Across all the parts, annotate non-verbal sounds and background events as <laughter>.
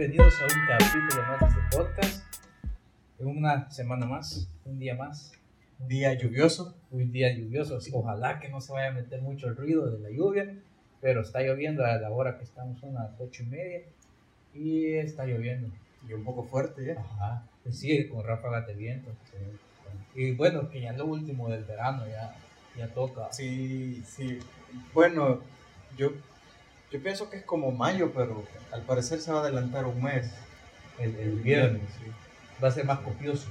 Bienvenidos a un capítulo más de este podcast. Una semana más, un día más, Día lluvioso. un día lluvioso. Ojalá que no se vaya a meter mucho el ruido de la lluvia, pero está lloviendo a la hora que estamos, son las ocho y media, y está lloviendo. Y un poco fuerte ya. Ajá. Sí, con ráfagas de viento. Y bueno, que ya es lo último del verano, ya, ya toca. Sí, sí. Bueno, yo, yo pienso que es como mayo, pero al parecer se va a adelantar un mes. El, el invierno sí. va a ser más copioso.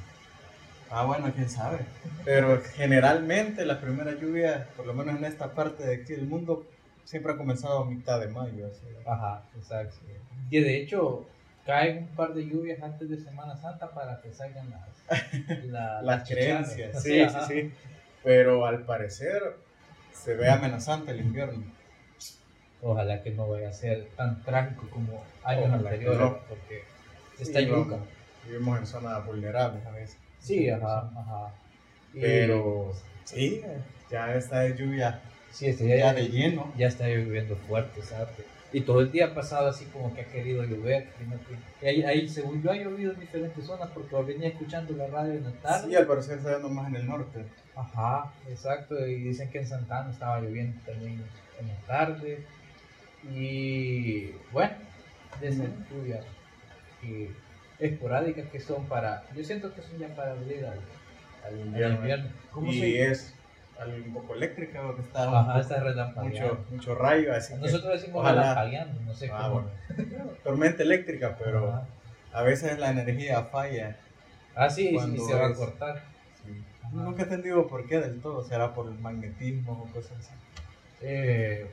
Ah, bueno, quién sabe. Pero generalmente la primera lluvia, por lo menos en esta parte de aquí del mundo, siempre ha comenzado a mitad de mayo. así. Ajá, exacto. Y de hecho, caen un par de lluvias antes de Semana Santa para que salgan las, <laughs> la- Las chicharras. creencias, sí, sí, sí. Pero al parecer se ve amenazante el invierno. Ojalá que no vaya a ser tan trágico como años anteriores, no. porque está yuca. Vivimos en zonas vulnerables a veces. Sí, ajá, ajá. Y- Pero sí, ya esta es lluvia sí, este ya ya, de lleno. ya está lloviendo fuerte, ¿sabes? Y todo el día ha pasado así como que ha querido llover. y ahí, ahí, según yo, ha llovido en diferentes zonas porque venía escuchando la radio en la tarde. Sí, al parecer está yendo más en el norte. Ajá, exacto. Y dicen que en Santana estaba lloviendo también en la tarde. Y bueno, de esas lluvias y esporádicas que son para. Yo siento que son ya para abrir al, al invierno. ¿Cómo y se es algo un poco eléctrica porque está un Ajá, poco- está relampagueando. mucho, mucho rayo, así que Nosotros decimos ojalá. relampagueando, no sé Ah, cómo. bueno. tormenta eléctrica, pero Ajá. a veces la energía falla. Ah, sí, y Cuando se va a es- cortar. Ajá. Nunca he entendido por qué del todo, será por el magnetismo o cosas así. Eh,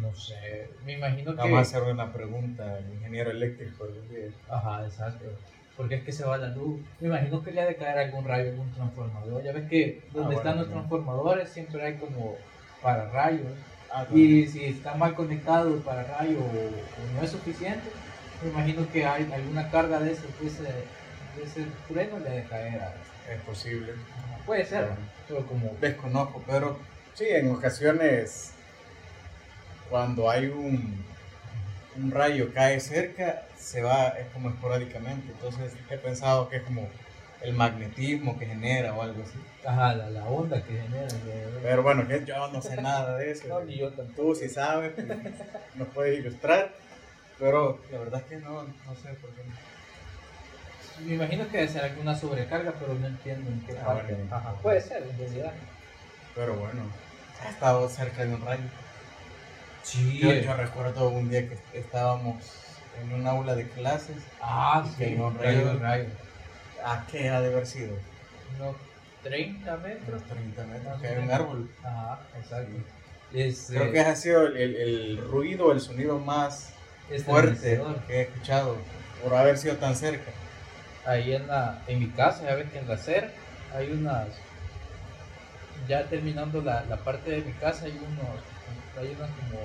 no sé, me imagino que. Vamos a hacer una pregunta al ingeniero eléctrico. Ajá, exacto. Porque es que se va la luz. Me imagino que le ha de caer algún rayo, algún transformador. Ya ves que donde Ah, están bueno, los sí. transformadores siempre hay como para rayos. Ah, Y si está mal conectado para rayo o, no es suficiente, me imagino que hay alguna carga de ese, de ese, de ese freno le ha de caer. a- es posible. Ajá, Puede ser, Bueno. pero como. Desconozco, pero sí, en ocasiones cuando hay un, un rayo cae cerca, se va, es como esporádicamente. Entonces he pensado que es como el magnetismo que genera o algo así. Ajá, la, la onda que genera. Pero bueno, que yo no sé nada de eso. No, ni yo tampoco. Tú si sabes, pues, nos puedes ilustrar. Pero la verdad es que no, no sé por qué. Me imagino que debe ser alguna sobrecarga, pero no entiendo en qué Ah, parte. Ajá, puede ser, en realidad. Pero bueno, ha estado cerca de un rayo. Sí, Yo, yo recuerdo un día que estábamos en un aula de clases. Ah, que sí, no un rayo, rayo. un rayo. ¿A qué ha de haber sido? Unos 30 metros. Unos 30 metros, que hay un árbol. Ajá, exacto. Es, Creo eh, que ha sido el, el, el ruido, el sonido más es fuerte que he escuchado por haber sido tan cerca. Ahí en, la, en mi casa, ya ves que en la acera hay unas. Ya terminando la, la parte de mi casa, hay unos. Hay unas como.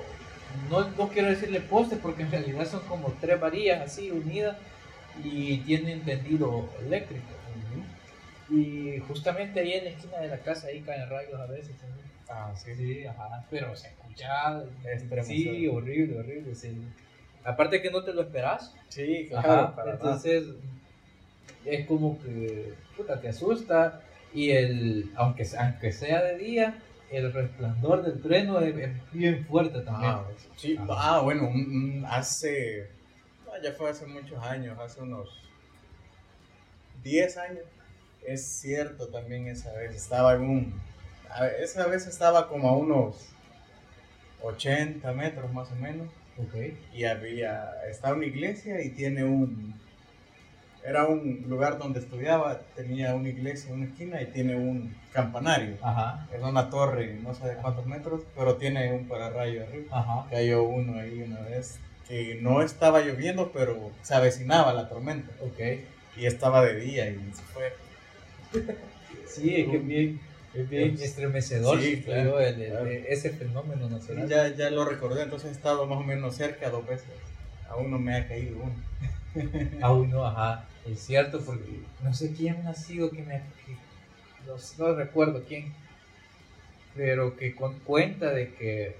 No, no quiero decirle postes porque en realidad son como tres varillas así unidas y tienen tendido eléctrico. Y justamente ahí en la esquina de la casa ahí caen rayos a veces también. Ah, sí. Sí, ajá, pero se escucha. Extremo, Sí, horrible, horrible. Sí. Aparte que no te lo esperas. Sí, Ajá, claro, para nada. entonces es como que puta, te asusta y el aunque, aunque sea de día, el resplandor del trueno es, bien fuerte también. Ah, sí. Ajá. ah, bueno, hace. ah, ya fue hace muchos años, hace unos 10 años. Es cierto también esa vez. Estaba en un. Esa vez estaba como a unos 80 metros más o menos. Ok. Y había. Estaba una iglesia y tiene un. Era un lugar donde estudiaba, tenía una iglesia en una esquina y tiene un campanario. Ajá, Es una torre, no sé de cuántos metros, pero tiene un pararrayo arriba ajá. cayó uno ahí una vez que no estaba lloviendo, pero se avecinaba la tormenta Ok. y estaba de día y se fue. Sí, es que bien, es bien Sí, estremecedor sí, claro, el- el- claro. ese fenómeno natural. Ya, ya lo recordé, entonces he estado más o menos cerca dos veces. Aún no me ha caído uno. <laughs> Aún no, ajá, es cierto, porque no sé quién ha sido que me. que- no recuerdo quién, pero que con, cuenta de que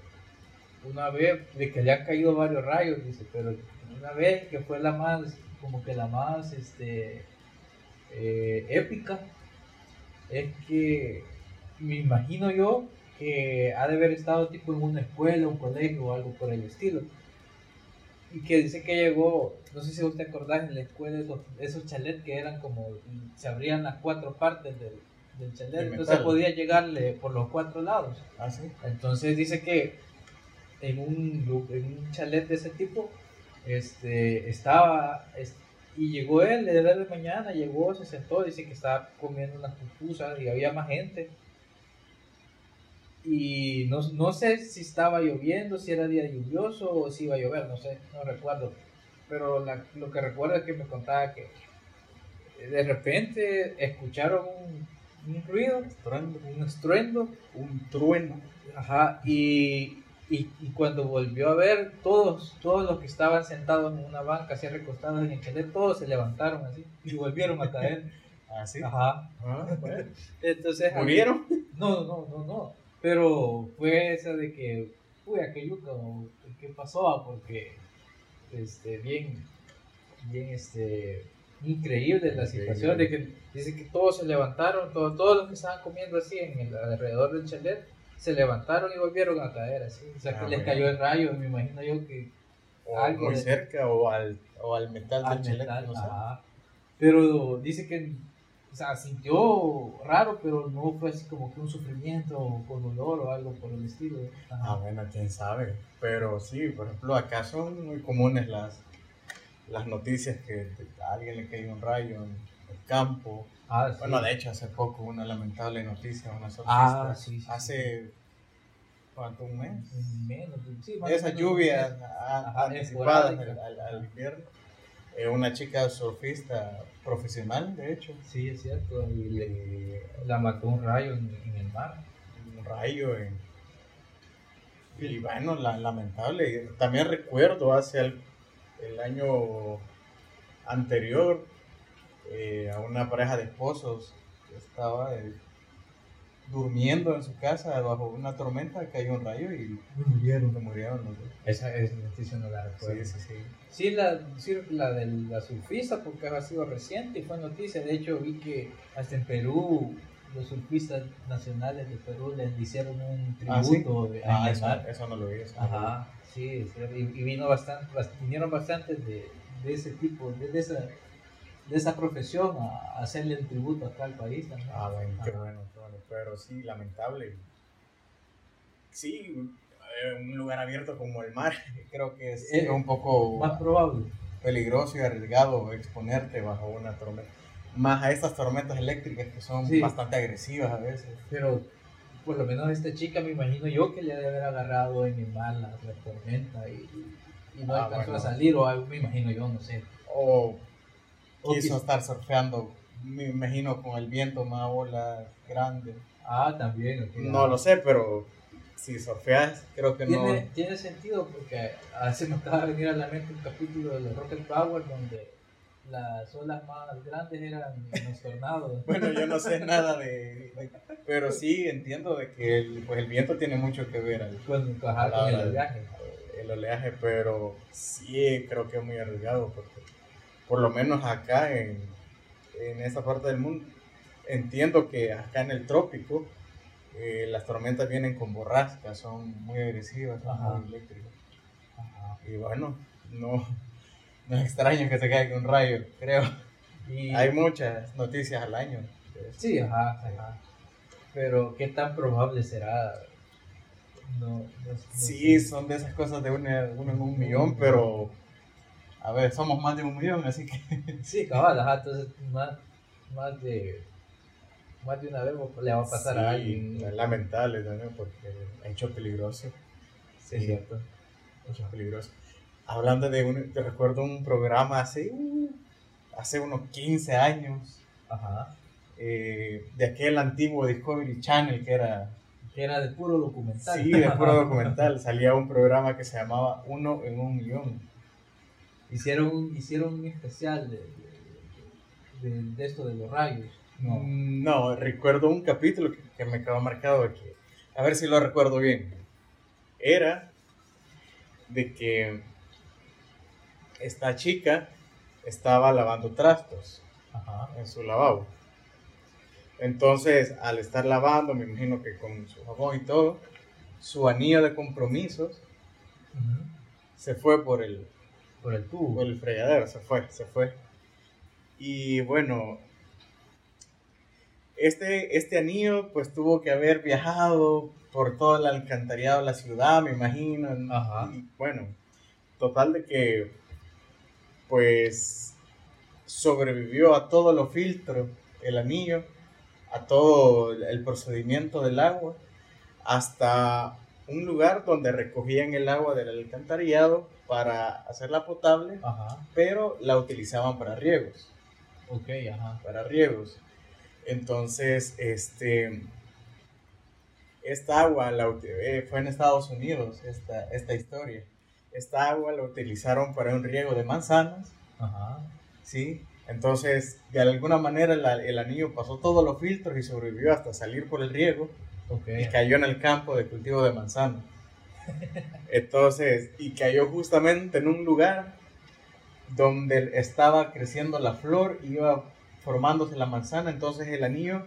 una vez, de que le han caído varios rayos, dice, pero una vez que fue la más, como que la más, este, eh, épica, es que me imagino yo que ha de haber estado tipo en una escuela, un colegio o algo por el estilo. Y que dice que llegó, no sé si vos te acordás, en la escuela esos, esos chalets que eran como, se abrían las cuatro partes del, del chalet, entonces podía llegarle por los cuatro lados. Ah, sí. Entonces dice que en un, en un chalet de ese tipo, este, estaba, es- y llegó él, era de mañana, llegó, se sentó, dice que estaba comiendo unas pupusas y había más gente. Y no, no sé si estaba lloviendo, si era día lluvioso o si iba a llover, no sé, no recuerdo. Pero la- lo que recuerdo es que me contaba que de repente escucharon un, un ruido, Estruendo. un estruendo, Un trueno. Ajá, y, y, y cuando volvió a ver, todos, todos los que estaban sentados en una banca, así recostados en el chalet, todos se levantaron así y volvieron a caer. <laughs> Ah, sí. Ajá. Ah, bueno. Entonces, ¿Murieron? No, no, no, no. Pero fue esa de que, uy, a qué pasó, porque, este, bien, bien, este, increíble la situación de que dice que todos se levantaron, todos, todos los que estaban comiendo así en el alrededor del chalet, se levantaron y volvieron a caer así. O sea, Ah, que les cayó el rayo, me imagino yo que O Algo muy cerca o al, o al metal al del chalet. metal, no sé. ajá. Pero dice que, o sea, sintió raro, pero no fue así como que un sufrimiento con dolor o algo por el estilo. Ajá. Ah, bueno, quién sabe. Pero sí, por ejemplo, acá son muy comunes las, las noticias que a alguien le cayó un rayo en el campo. Ah, sí. Bueno, de hecho, hace poco una lamentable noticia, una surfista. Ah, sí, sí, Hace, ¿cuánto? ¿Un mes? menos, sí, más o Esas menos, lluvias Ajá, a- anticipadas al, esporádica. al- al invierno. Eh, una chica surfista profesional, de hecho. Sí, es cierto. Y le, la mató un rayo en, en el mar. un rayo en- y bueno, la- lamentable. También recuerdo hace el, el año anterior eh, a una pareja de esposos que estaba eh, durmiendo en su casa bajo una tormenta, cayó un rayo y murieron, murieron los dos. Esa, esa noticia no la recuerdo. Sí, sí, sí. Sí, la, sí, la de la surfista, porque ha sido reciente y fue noticia. De hecho, vi que hasta en Perú, los surfistas nacionales de Perú les hicieron un Ah, ¿sí? tributo Ah, el eso, eso no lo vi. eso no lo vi. Ajá, sí, y, y vino bastante, bast- vinieron bastantes de, de ese tipo, de, de esa, de esa profesión a, hacerle el tributo acá al país también. Ah, bueno, qué bueno, qué bueno. Pero sí, lamentable. Sí, eh, un lugar abierto como el mar, creo que es Eh, un poco Más probable. peligroso y arriesgado exponerte bajo una tormenta. Más a estas tormentas eléctricas que son Sí. bastante agresivas a veces. Pero por lo menos esta chica me imagino yo que le ha de haber agarrado en el mar la, la tormenta y, y no Ah, alcanzó bueno. a salir o algo, me imagino yo, no sé. O quiso estar surfeando, me imagino, con el viento, una ola grande. Ah, también. No lo sé, pero si surfeas, creo que no. Tiene, sentido porque a se me acaba de venir a la mente un capítulo de los Rocket Power donde las olas más grandes eran los tornados. <laughs> Bueno, yo no sé nada de, de- Pero sí entiendo de que el, pues el viento tiene mucho que ver al, con, con el de- viaje. el oleaje, pero sí creo que es muy arriesgado porque por lo menos acá en, en esta parte del mundo entiendo que acá en el trópico eh, las tormentas vienen con borrascas, son muy agresivas, son Ajá. muy eléctricas. Ajá. Y bueno, no, no es extraño que se caiga un rayo, creo. Y, Hay muchas noticias al año. Sí, ajá, ajá. Pero qué tan probable será. No, no- no Sí, son de esas cosas de uno en un millón, pero a ver, somos más de un millón, así que Sí, cabal, ajá, entonces más, más de más de una vez le va a pasar Sí, a alguien. Es lamentable también porque hecho peligroso. Sí, es cierto. Hecho peligroso. Hablando de un, te recuerdo un programa hace, uh, hace unos 15 años, Ajá. eh, de aquel antiguo Discovery Channel que era, Que era de puro documental. sí, de puro <laughs> documental, salía un programa que se llamaba Uno en un Millón. Hicieron, hicieron un especial de, de, de- de esto de los rayos. No. No, recuerdo un capítulo que, que me quedó marcado aquí. A ver si lo recuerdo bien. Era de que esta chica estaba lavando trastos Ajá. en su lavabo. Entonces, al estar lavando, me imagino que con su jabón y todo, su anillo de compromisos se fue por el, Por el tubo. por el fregadero, se fue, se fue. Y bueno, este, este anillo pues tuvo que haber viajado por todo el alcantarillado de la ciudad, me imagino. Ajá. Y bueno, total de que pues sobrevivió a todos los filtros, el anillo, a todo el procedimiento del agua, hasta un lugar donde recogían el agua del alcantarillado para hacerla potable, Ajá. pero la utilizaban para riegos, Ok, ajá. para riegos. Entonces, este, esta agua la, eh, fue en Estados Unidos, esta, esta historia. Esta agua la utilizaron para un riego de manzanas, Ajá. ¿sí? Entonces, de alguna manera la- el anillo pasó todos los filtros y sobrevivió hasta salir por el riego Ok. y cayó en el campo de cultivo de manzana. <laughs> Entonces, y cayó justamente en un lugar donde estaba creciendo la flor, iba formándose la manzana, entonces el anillo,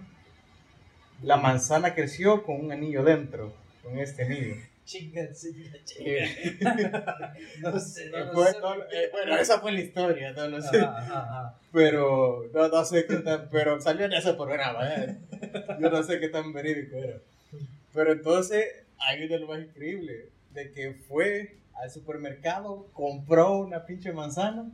la manzana creció con un anillo dentro, con este anillo. Chingas, <laughs> <laughs> no sé, no lo Fue- sé. no, eh, bueno, esa fue la historia, no lo sé. Ajá, ajá. Pero no, no sé qué tan, pero salió en ese programa, ¿eh? Yo no sé qué tan verídico era. Pero entonces, ahí viene lo más increíble, de que fue al supermercado, compró una pinche manzana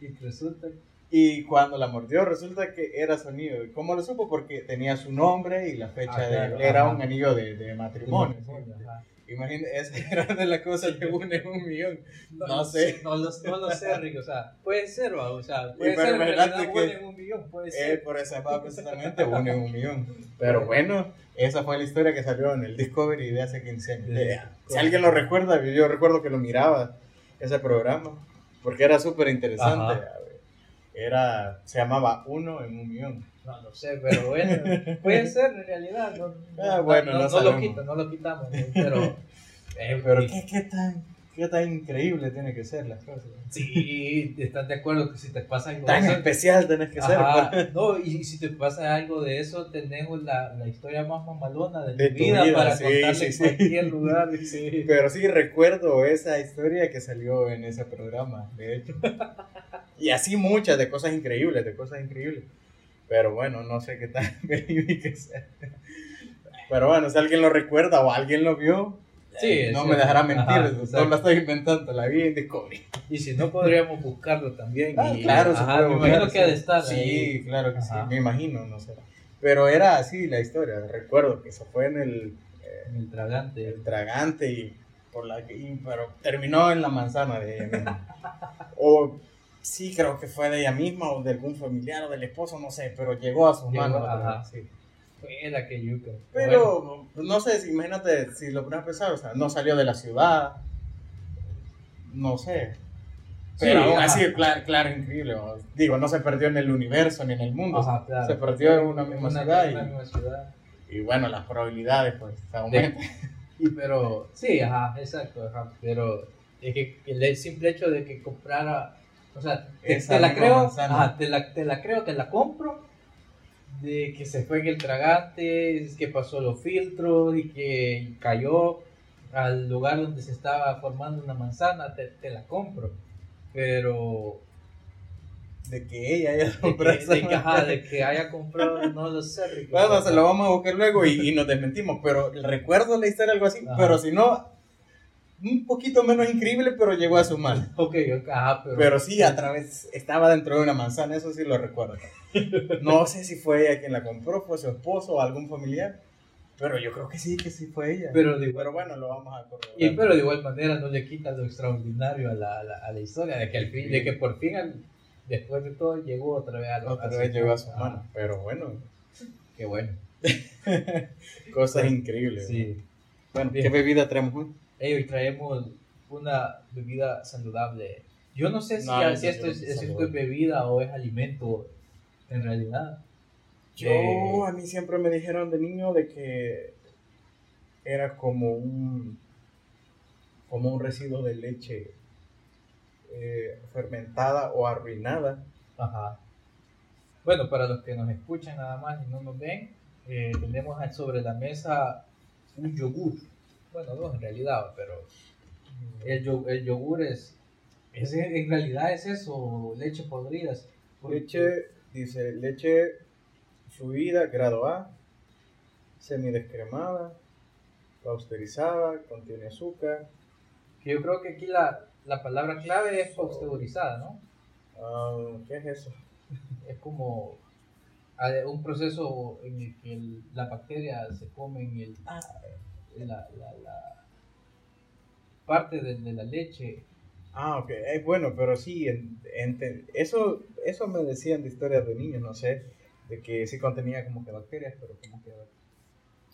Y resulta y cuando la mordió resulta que era su anillo. ¿Y ¿Cómo lo supo? Porque tenía su nombre y la fecha Ah, claro, de... Era ajá. un anillo de, de matrimonio. Imagínate, esa <laughs> era de las cosas que une un millón. No sé. No lo, no lo sé, Rick. O sea, puede ser, va, o sea, puede ser en realidad que- en un millón, puede Eh, ser. por esa va precisamente une un millón. Pero bueno, esa fue la historia que salió en el Discovery de hace 15 años. Eh, Si alguien lo recuerda, yo recuerdo que lo miraba, ese programa, porque era súper interesante. Era, se llamaba Uno en un millón. No lo sé, pero bueno, <laughs> puede ser en realidad. No, Ah, bueno, no no, lo sabemos. quito, no lo quitamos, ¿no? pero. <laughs> eh, Pero ¿qué, qué tan, qué tan increíble tiene que ser las cosas. Sí, están de acuerdo que si te pasa algo de Tan eso. especial tenés que ser. Ajá, pues. no, y si te pasa algo de eso, tenemos la, la historia más mamalona de, De tu vida, vida, para sí, contarle sí, en sí. cualquier lugar. <laughs> Sí. Pero sí recuerdo esa historia que salió en ese programa, de hecho. Y así muchas de cosas increíbles, de cosas increíbles. Pero bueno, no sé qué tan <laughs> verídica sea. Pero bueno, si alguien lo recuerda o alguien lo vio, Sí, eh, no sí. me dejará mentir. No la estoy inventando, la vi en Discovery. Y si no, podríamos buscarlo también. Ah, y- claro, se ajá, puede me buscar, imagino que ha de estar Sí, ahí. claro que Ajá. sí, me imagino, no sé. Pero era así la historia, recuerdo que se fue en el, eh, En el tragante. el tragante y por la y- pero terminó en la manzana de ella <laughs> misma. o sí, creo que fue de ella misma o de algún familiar o del esposo, no sé, pero llegó a sus Llegó, manos. ajá. sí. Fue la que yuca. Bueno, Pero no sé, si, imagínate si lo pones a pensar, o sea, no salió de la ciudad, no sé. Pero Sí, aún así, claro, claro, increíble. Digo, no se perdió en el universo ni en el mundo. ajá, claro. Se perdió en una misma ciudad una y- misma ciudad. Y bueno, las probabilidades pues aumentan. <laughs> Y pero, sí, ajá, exacto, ajá, pero es que el simple hecho de que comprara, o sea, te, te la creo, ajá, te la, te la creo, te la compro, de que se fue en el tragante, que pasó los filtros y que cayó al lugar donde se estaba formando una manzana, te, te la compro, pero De que ella haya de comprado que, esa de que, ajá, de que haya comprado, no lo sé, Ricky, Bueno, se lo vamos a buscar luego y, y nos desmentimos, pero recuerdo la historia algo así, Ajá. pero si no, un poquito menos increíble, pero llegó a su mal. Ok, ok, ajá, pero... Pero sí, a través, estaba dentro de una manzana, eso sí lo recuerdo. <laughs> No sé si fue ella quien la compró, fue su esposo o algún familiar, pero yo creo que sí, que sí fue ella. Pero de igual Pero bueno, lo vamos a corroborar. Y pero de igual manera no le quita lo extraordinario a la, a la, a la historia, de que, al fin, de que por fin, al- después de todo, llegó otra vez a lo- Otra vez llegó a su mano, pero bueno, <laughs> Qué bueno. <laughs> cosas increíbles. Sí. Bueno. ¿qué bebida traemos hoy? Ey, hoy traemos una bebida saludable. Yo no sé si, No, si yo esto, es, es bebida o es alimento en realidad. Yo, Eh, a mí siempre me dijeron de niño de que era como un como un residuo de leche eh, fermentada o arruinada. Ajá. Bueno, para los que nos escuchan nada más y no nos ven, eh, tenemos sobre la mesa un yogur. Bueno, dos en realidad, pero el, yo- el yogur es, es- en realidad es eso, leche podrida. Leche, dice, leche fluida, grado A, semidescremada, pasteurizada, contiene azúcar. Que yo creo que aquí la, la palabra clave es pasteurizada, ¿no? Ah, ¿Qué es eso? Es como eh, un proceso en el que la bacteria se come en el, la, la- la parte de, de la leche. Ah, ok. Eh, bueno, pero sí, en- ente- eso, eso me decían de historias de niños, no sé, de que sí contenía como que bacterias, pero como que...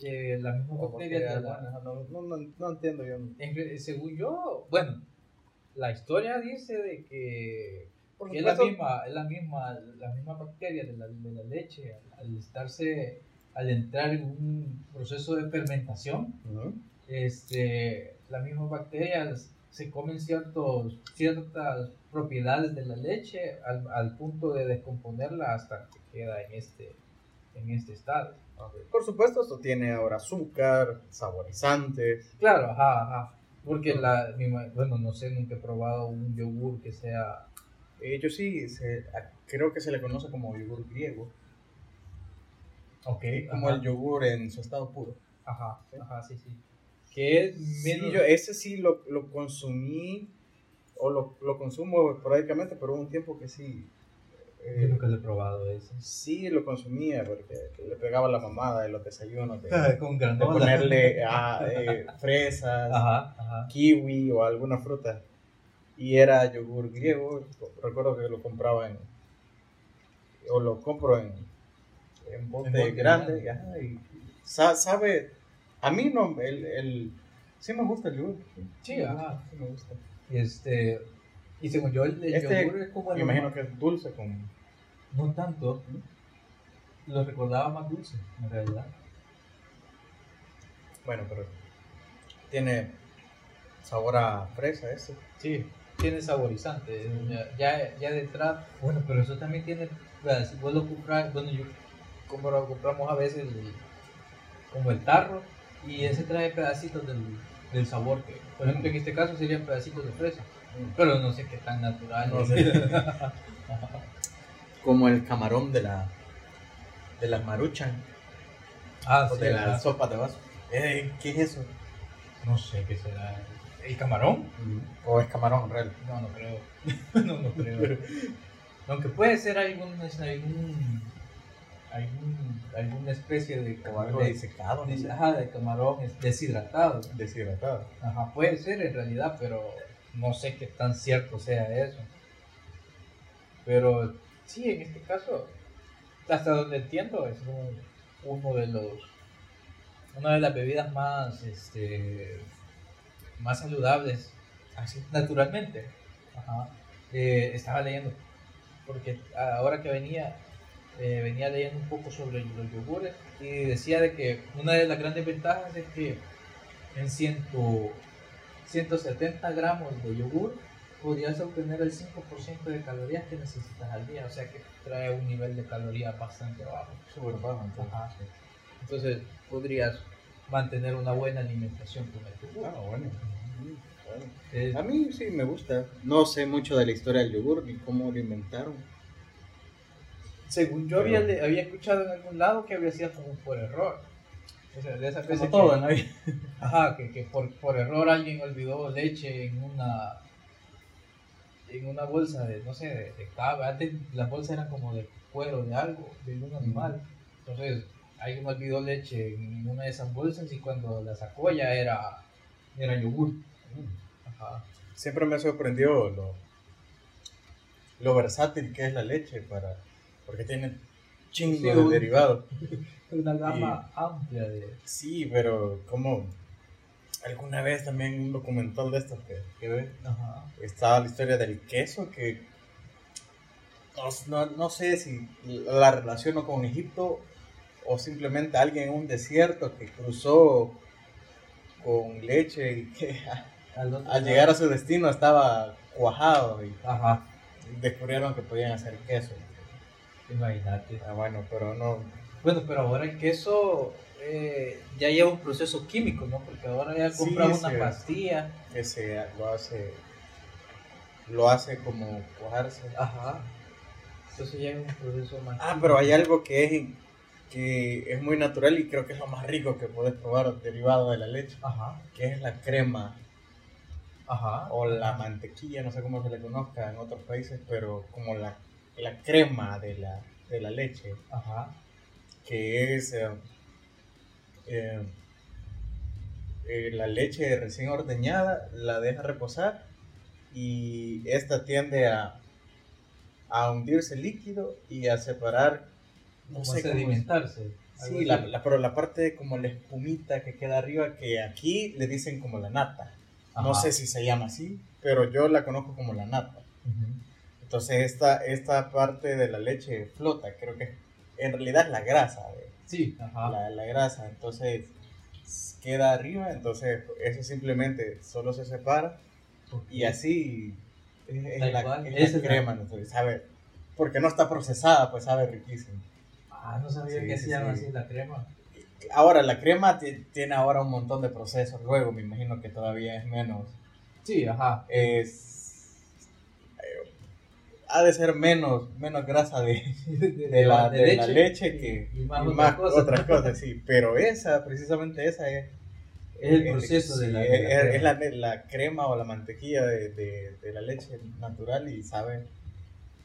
eh, las mismas bacterias de la- no, no, no, no entiendo yo. en re- según yo, bueno, la historia dice de que, es la misma, es la misma, la misma bacteria de la, de la leche al, al estarse, al entrar en un proceso de fermentación, Ujú. este, las mismas bacterias se comen ciertos, ciertas propiedades de la leche al, al punto de descomponerla hasta que queda en este, en este estado. Por supuesto, esto tiene ahora azúcar, saborizantes. Claro, ajá, ajá. Porque la, mi bueno, no sé, nunca he probado un yogur que sea, Eh, yo sí, se- creo que se le conoce como yogur griego, ok, como ajá, el yogur en su estado puro. ajá, ajá, sí, sí. Que es Sí, menos, yo ese sí lo, lo consumí, o lo, lo consumo esporádicamente, pero hubo un tiempo que sí. eh, yo nunca lo he probado eso. Sí, lo consumía porque le pegaba la mamada de los desayunos, de, <laughs> Con de ponerle ah, eh, fresas, Ajá, ajá. kiwi o alguna fruta. Y era yogur griego, recuerdo que lo compraba en, o lo compro en, en bote grande. grande. y sa- sabe, a mí no, el, el, sí me gusta el yogur. Sí, me ajá. sí me gusta. Este, y según yo, el, el Este, yogur es como Me el imagino que es dulce con... No tanto. Lo recordaba más dulce, en realidad. Bueno, pero tiene sabor a fresa ese. Sí, tiene saborizante. Ya, ya, ya detrás. Bueno, pero eso también tiene. Si vos lo compras, bueno, yo como lo compramos a veces como el tarro y ese trae pedacitos del, del sabor que, por ejemplo, en este caso serían pedacitos de fresa, pero no sé qué tan natural. No es. sé. <laughs> Como el camarón de la de las maruchan ah, o sí, de ajá. las sopas de vaso. Eh, ¿Qué es eso? No sé qué será. ¿El camarón? ¿O es camarón real? No, no creo. <laughs> no, no creo. <laughs> Aunque puede ser algún, algún, algún, alguna especie de O algo de, disecado, no de- sé. ajá, de camarón es deshidratado. Deshidratado. Ajá, puede ser en realidad, pero no sé qué tan cierto sea eso. Pero sí, en este caso, hasta donde entiendo, es un- uno de los una de las bebidas más este más saludables Así. naturalmente. Ajá. Eh, estaba leyendo, porque ahora que venía, eh, venía leyendo un poco sobre los yogures y decía de que una de las grandes ventajas es que en 100, 170 gramos de yogur podrías obtener el 5% de calorías que necesitas al día, o sea que trae un nivel de calorías bastante bajo. Súper bajo, entonces. Ajá. Entonces podrías mantener una buena alimentación con el yogur. Ah, bueno. Bueno. Eh, A mí sí me gusta. No sé mucho de la historia del yogur ni cómo lo inventaron. Según yo había, le- había escuchado en algún lado que había sido como por error. O sea, de esas veces todo que, vida. <laughs> ajá, que, que por, por error alguien olvidó leche en una en una bolsa de, no sé, de, de cabra. Antes las bolsas eran como de cuero de algo, de un animal. Entonces alguien olvidó leche en una de esas bolsas y cuando la sacó ya era, era yogur. Ajá. Siempre me sorprendió lo, lo versátil que es la leche para porque tiene chingo Sí, de un- derivados. <laughs> Una gama amplia de... Sí, pero como alguna vez también un documental de estos que, que ve, Ajá. estaba la historia del queso que no, no, sé si la relaciono con Egipto o simplemente alguien en un desierto que cruzó con leche y que <laughs> al, llegar a su destino estaba cuajado y Ajá, descubrieron que podían hacer queso. Imagínate. Ah, bueno, pero no. Bueno, pero ahora el queso eh, ya lleva un proceso químico, ¿no? Porque ahora ya compramos sí. una pastilla. Ese lo hace. Lo hace como cuajarse. Ajá. Entonces ya es un proceso más. Ah, pero hay algo que es, que es muy natural y creo que es lo más rico que puedes probar derivado de la leche, Ajá, que es la crema ajá. o la mantequilla, no sé cómo se le conozca en otros países, pero como la, la crema de la, de la leche, Ajá. que es eh, eh, eh, la leche recién ordeñada, la deja reposar y esta tiende a, a hundirse líquido y a separar, no Como sé sedimentarse. Sí, la, así. la- pero la parte como la espumita que queda arriba, que aquí le dicen como la nata. No sé si se llama así, pero yo la conozco como la nata. Entonces esta, esta parte de la leche flota, creo que en realidad es la grasa, de- Sí, ajá. la, la grasa, entonces queda arriba, entonces eso simplemente solo se separa y así es, es la, cual, es la crema, entonces sabe, porque no está procesada, pues sabe riquísimo. Ah, no sabía Sí, que se llama sí. así la crema. Ahora, la crema ti- tiene ahora un montón de procesos, luego me imagino que todavía es menos, Sí, ajá. es... eh, ha de ser menos, menos grasa de, De, de la, de la leche que y más y otras más cosas. otras cosas, sí. <laughs> Pero esa, precisamente esa es. Es el proceso de la- sí, la es, crema. es la, la crema o la mantequilla de, la leche natural y sabe.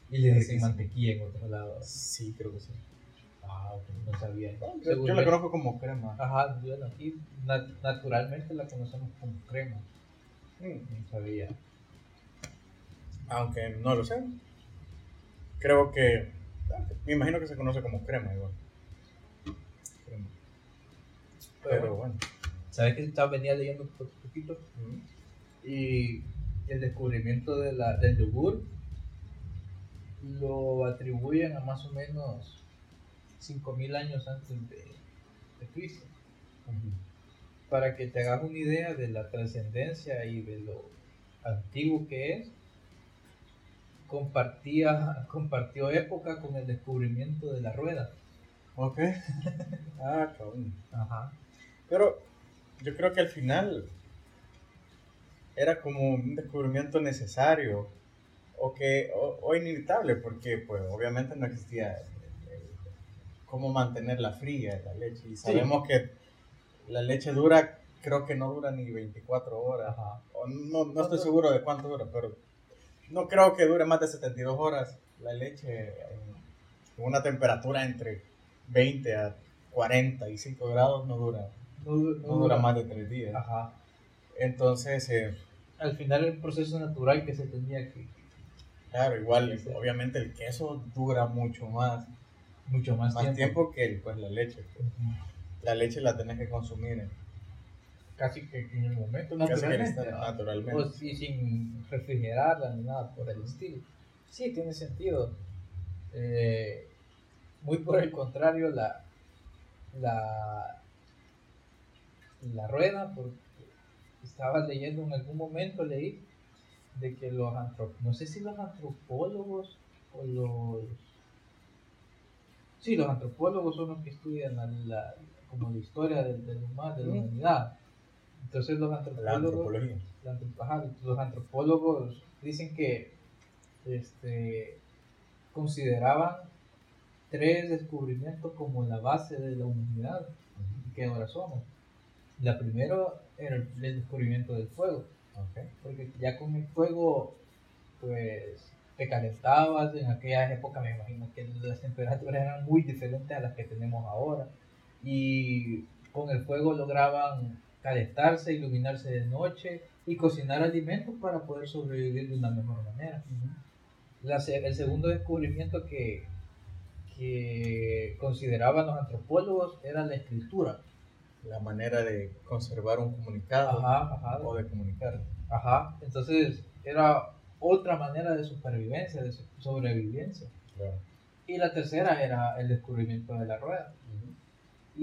Y le dicen mantequilla en otros lados. Sí, creo que sí. Ah, ok, no sabía. Yo, yo la conozco como crema. Ajá, bueno, aquí na- naturalmente la conocemos como crema. Mm, No sabía. Aunque no lo sé. Creo que. Me imagino que se conoce como crema igual. Crema. Pero bueno. ¿Sabes que estaba venía leyendo un po- poquito? Y el descubrimiento de la, del yogur lo atribuyen a más o menos 5.000 años antes de, de Cristo. Para que te hagas una idea de la trascendencia y de lo antiguo que es, compartía, compartió época con el descubrimiento de la rueda. Ok. <laughs> ah, cabrón. Ajá. Pero yo creo que al final era como un descubrimiento necesario o que o, o inevitable porque pues obviamente no existía cómo mantenerla fría la leche y sabemos que la leche dura creo que no dura ni 24 horas Ajá. o no, no estoy seguro de cuánto dura pero no creo que dure más de 72 horas la leche en una temperatura entre 20 a 45 grados no dura No, du- no dura más de tres días. Ajá. Entonces, eh, Al final el proceso natural que se tenía que claro, igual, Sí, obviamente el queso dura mucho más, mucho más, más tiempo. tiempo, que pues, la leche. La leche la tenés que consumir Casi que en el momento casi que naturalmente. ¿verdad? naturalmente. Pues, y sin refrigerarla ni nada por el estilo. Sí, tiene sentido. Eh, muy por el contrario, la, la, la rueda, porque estaba leyendo en algún momento, leí de que los antropólogos, no sé si los antropólogos o los... Sí, los antropólogos son los que estudian la, la- como la historia del, del humano, de la humanidad. Entonces los antropólogos la ajá, los antropólogos dicen que este, consideraban tres descubrimientos como la base de la humanidad que ahora somos. La primero era el, el descubrimiento del fuego, porque ya con el fuego, pues te calentabas. En aquellas épocas me imagino que las temperaturas eran muy diferentes a las que tenemos ahora. Y con el fuego lograban calentarse, iluminarse de noche y cocinar alimentos para poder sobrevivir de una mejor manera. La el segundo descubrimiento que, que consideraban los antropólogos era la escritura. La manera de conservar un comunicado Ajá, ajá. o de comunicar. Ajá, entonces era otra manera de supervivencia, de so- sobrevivencia. Claro. Y la tercera era el descubrimiento de la rueda.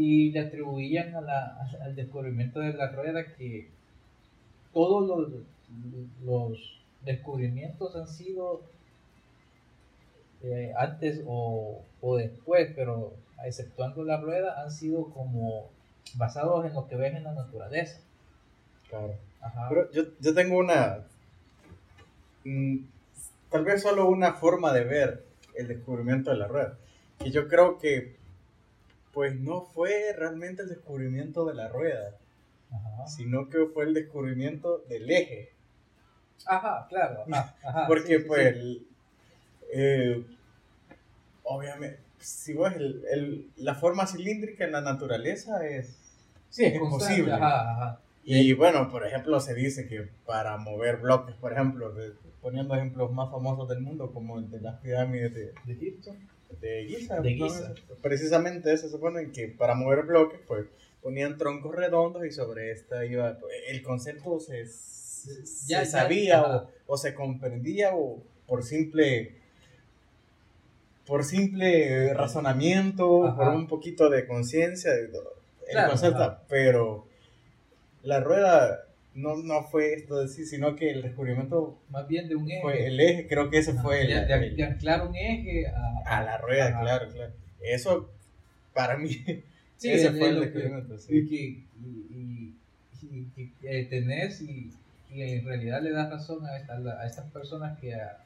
Y le atribuían a la- <laughs> al descubrimiento de la rueda que todos los, los descubrimientos han sido eh, antes o, o después, pero exceptuando la rueda, han sido como basados en lo que ves en la naturaleza. Claro. Ajá. Pero yo, yo tengo una. mm, tal vez solo una forma de ver el descubrimiento de la rueda. Que yo creo que. Pues no fue realmente el descubrimiento de la rueda, Ajá. sino que fue el descubrimiento del eje. Ajá, claro. Ajá, <laughs> ajá, Porque, sí, pues, sí. eh, obviamente, si vos, el, el- la forma cilíndrica en la naturaleza es. Sí, es es constante, posible. Ajá, ajá. Y bueno, por ejemplo, se dice que para mover bloques, por ejemplo, de- poniendo ejemplos más famosos del mundo, como el de las pirámides de, ¿De Egipto? De Giza, De ¿no? Giza. precisamente se supone que para mover bloques, pues ponían troncos redondos y sobre esta iba, el concepto se, Ya, sabía o, o se comprendía o por simple por simple razonamiento, Ajá. por un poquito de conciencia, el Claro, concepto, ajá. pero la rueda no, no fue esto de sí, sino que el descubrimiento Más bien de un eje. fue el eje, creo que ese Ajá, fue el, de, de- anclar un eje a, a la rueda, Ajá. claro, claro. Eso para mí Sí, ese es- fue el lo que- descubrimiento, sí. y que y, y- y que, eh, tenés y, y en realidad le das razón a, esta- a estas personas que ah,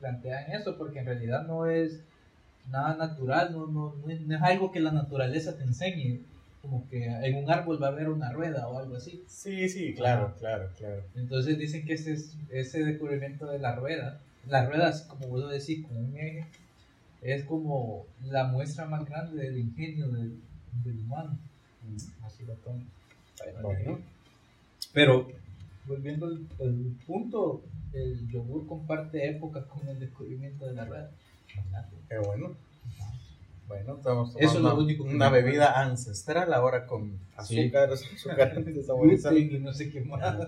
plantean eso porque en realidad no es nada natural no, no, no es, no es algo que la naturaleza te enseñe como que en un árbol va a haber una rueda o algo así. Sí, sí, claro, claro, claro. entonces dicen que ese, es- ese descubrimiento de la rueda la rueda así como vos decís con un eje es como la muestra más grande del ingenio del, del humano. Así lo tomo Bueno, pero volviendo al, al punto, el yogur comparte épocas con el descubrimiento de la rueda. Qué bueno. Bueno, estamos tomando Eso es lo una, único que una bebida ancestral ahora con Sí. azúcar, azúcar desaborizado. <laughs> Y no sé qué más.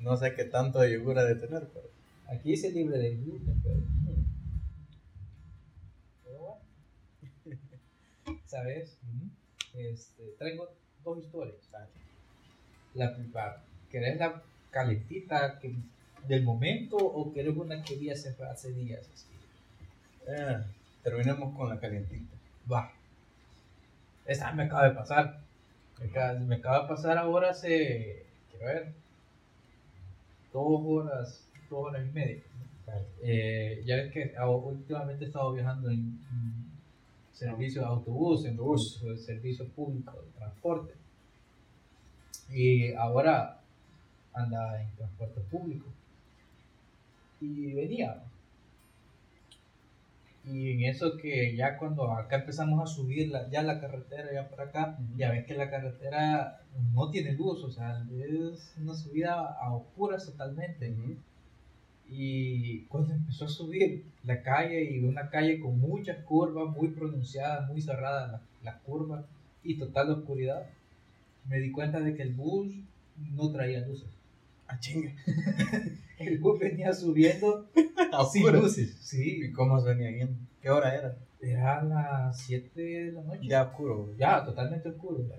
No sé qué tanto de yogur ha de tener, pero Aquí dice libre de gluten, pero. <laughs> ¿Sabes? Este, traigo dos historias. La primera, ¿querés la calentita que, del momento o querés una que vi hace, hace días? así? eh, terminemos con la calientita. Va. Esa me acaba de pasar. Me acaba, me acaba de pasar ahora hace, quiero ver, dos horas, dos horas y media. Eh, ya ves que últimamente he estado viajando en, en servicio de autobús, en bus, servicio público de transporte. Y ahora anda en transporte público. Y venía. Y en eso que ya cuando acá empezamos a subir la, ya la carretera, ya por acá, Ujú. ya ves que la carretera no tiene luz, o sea, es una subida a oscuras totalmente. Y cuando empezó a subir la calle y una calle con muchas curvas, muy pronunciadas, muy cerradas las, las curvas y total oscuridad, me di cuenta de que el bus no traía luces. Ah, chinga. <laughs> El bus venía subiendo <laughs> sin oscuras. luces. Sí, ¿Y cómo se venía yendo? ¿Qué hora era? Eran las 7 de la noche. Ya oscuro. Ya, totalmente oscuro. ya.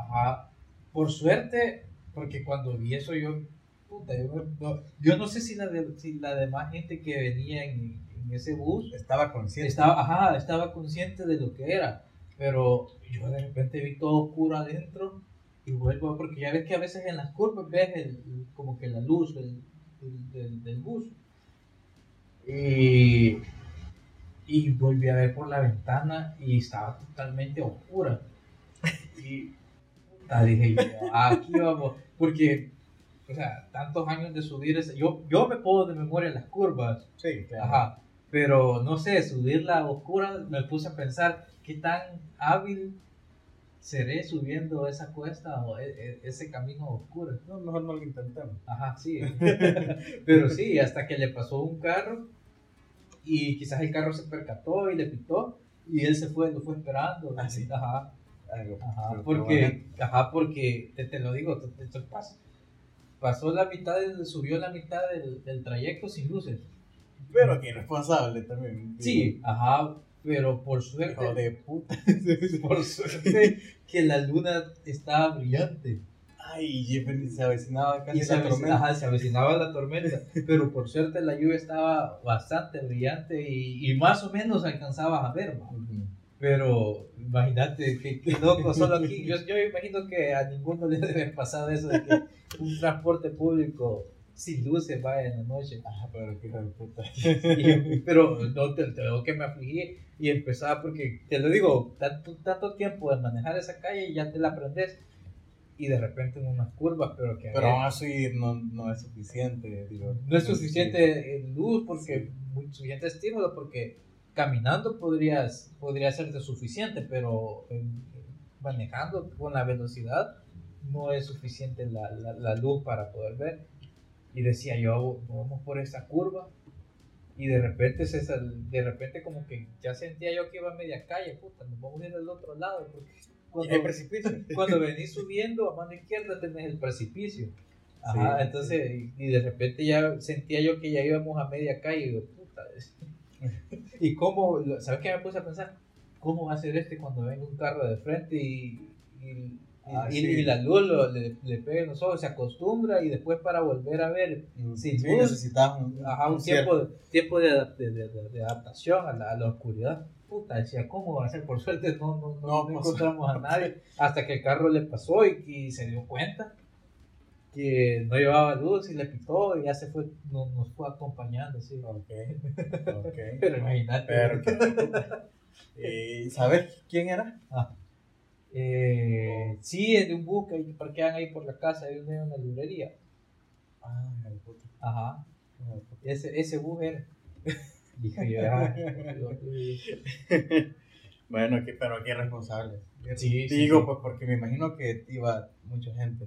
Ajá. Por suerte, porque cuando vi eso yo, puta, yo, no, yo no sé si la, de, si la demás gente que venía en, en ese bus Estaba consciente. estaba, ajá, estaba consciente de lo que era, pero yo de repente vi todo oscuro adentro y vuelvo, porque ya ves que a veces en las curvas ves el, el- como que la luz del, del, del- del bus. Y, y volví a ver por la ventana y estaba totalmente oscura. Y puta, dije yo, aquí vamos, porque, o sea, tantos años de subir ese, yo, yo me puedo de memoria las curvas, Sí, claro. Ajá. Pero no sé, subirla a oscura, me puse a pensar qué tan hábil seré subiendo esa cuesta o e- e- ese camino oscuro. No, mejor no lo intentemos. Ajá, sí. <laughs> Pero sí, hasta que le pasó un carro y quizás el carro se percató y le pitó y él se fue, lo fue esperando. Ah, sí. Ajá, ajá, porque, ajá, porque te, te lo digo, te- te- te pasó, pasó la mitad, del- subió la mitad del, del trayecto sin luces. Pero que irresponsable también. Sí, ajá, pero por suerte, Hijo de puta. <laughs> por suerte que la luna estaba brillante. Ay, y se avecinaba casi y se, la tormenta. ajá, se avecinaba la tormenta, pero por suerte la lluvia estaba bastante brillante y, y más o menos alcanzabas a ver. Ujú. pero imagínate que, que loco, solo aquí, yo, yo imagino que a ninguno le debe pasado eso de que un transporte público sin luces vaya en la noche. Ah, pero qué puta. <laughs> Pero no te, te digo que me afligí y empezaba porque, te lo digo, tanto, tanto tiempo de manejar esa calle y ya te la aprendes y de repente en unas curvas, pero que Pero aún así no, no es suficiente, digo. no es suficiente en luz porque muy suficiente estímulo porque caminando podrías podría serte suficiente pero manejando con la velocidad no es suficiente la, la, la luz para poder ver y decía yo vamos por esa curva y de repente se sal- de repente como que ya sentía yo que iba a media calle puta nos vamos a ir al otro lado porque cuando, hay precipicio. <laughs> cuando venís subiendo a mano izquierda tenés el precipicio. Ajá, Sí, entonces, y, y de repente ya sentía yo que ya íbamos a media calle y digo, puta. <laughs> y cómo, ¿sabes qué me puse a pensar? ¿Cómo va a ser este cuando venga un carro de frente y, y, Ah, y- sí. y la luz lo- le, le pegue en los ojos, se acostumbra y después para volver a ver Sí, sin luz, necesitas un, ajá, un cierto- tiempo, tiempo de, adap- de, de- de- de adaptación a la, a la oscuridad. Puta, decía, ¿cómo va a ser? Por suerte no, no, no, encontramos a nadie <laughs> hasta que el carro le pasó y, y se dio cuenta que no llevaba luz y le pitó y ya se fue, no- nos fue acompañando, sí. Ok, <laughs> ok. Pero imagínate. Pero, ¿Y sabes quién era? Eh, sí, es de un bus que parquean ahí por la casa, hay una, una librería. Ah, de puta. Ajá, de ese, ese bus era. Dije yo, ah, Bueno, aquí, pero aquí responsable. Sí, sí, Digo, sí. pues porque me imagino que iba mucha gente.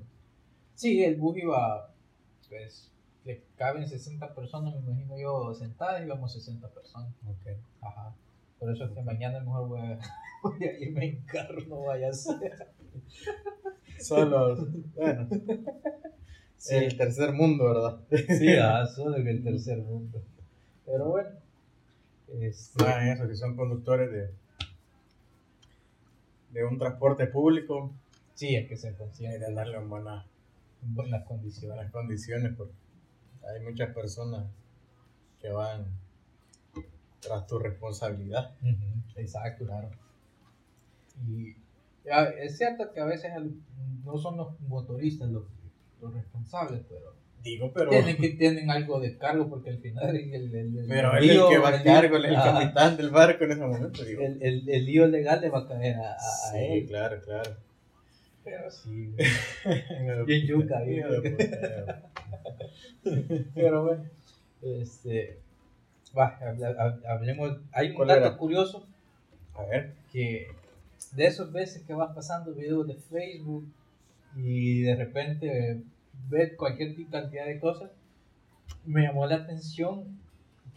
Sí, el bus iba, pues, le caben 60 personas, me imagino yo, sentadas, íbamos 60 personas. Ok. Ajá. Por eso es que mañana mejor voy a, <laughs> voy a irme en carro, no vaya a ser. Solo, bueno. Sí. El tercer mundo, ¿verdad? Sí, <laughs> ah, solo en el tercer mundo. Pero bueno. Este, Ah, eso, que son conductores de, de un transporte público. sí, es que se consigue de darle en buena- en buenas condiciones. buenas condiciones porque hay muchas personas que van tras tu responsabilidad. Exacto, claro. Y ya, es cierto que a veces el- no son los motoristas los, los responsables, pero Digo, pero, tienen que tienen algo de cargo porque al final el, el, el- pero él es el que va a cargo, el capitán del barco en ese momento. Digo. el, el, el lío legal le va a caer a, a- Sí, él. claro, claro. Pero sí, <laughs> Bien yuca, bien <laughs> pero bueno, este, va, hablemos, hay un ¿Cuál dato era? curioso A ver. que de esos veces que vas pasando videos de Facebook y de repente ves cualquier cantidad de cosas, me llamó la atención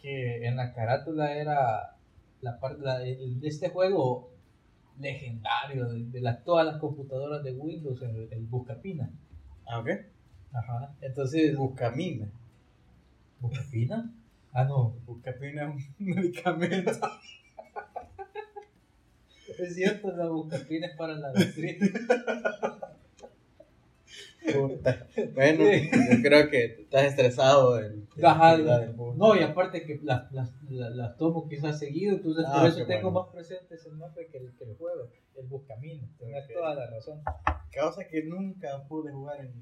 que en la carátula era la parte de este juego legendario de, de las- todas las computadoras de Windows, el, el Buscapina. Ah, ok. Ajá. Entonces, Buscamina. ¿Buscapina? Ah, no. Buscapina es un <laughs> medicamento. Es cierto, la Buscapina es para la gastritis. Puta. Bueno, yo creo que estás estresado del, de Ajá, del. No, y aparte que las, las, las, las tomo quizás seguido, entonces Ah, por eso tengo bueno. más presente ese nombre que el, que el juego, el Buscamino. Tienes toda la razón. Causa que nunca pude jugar en.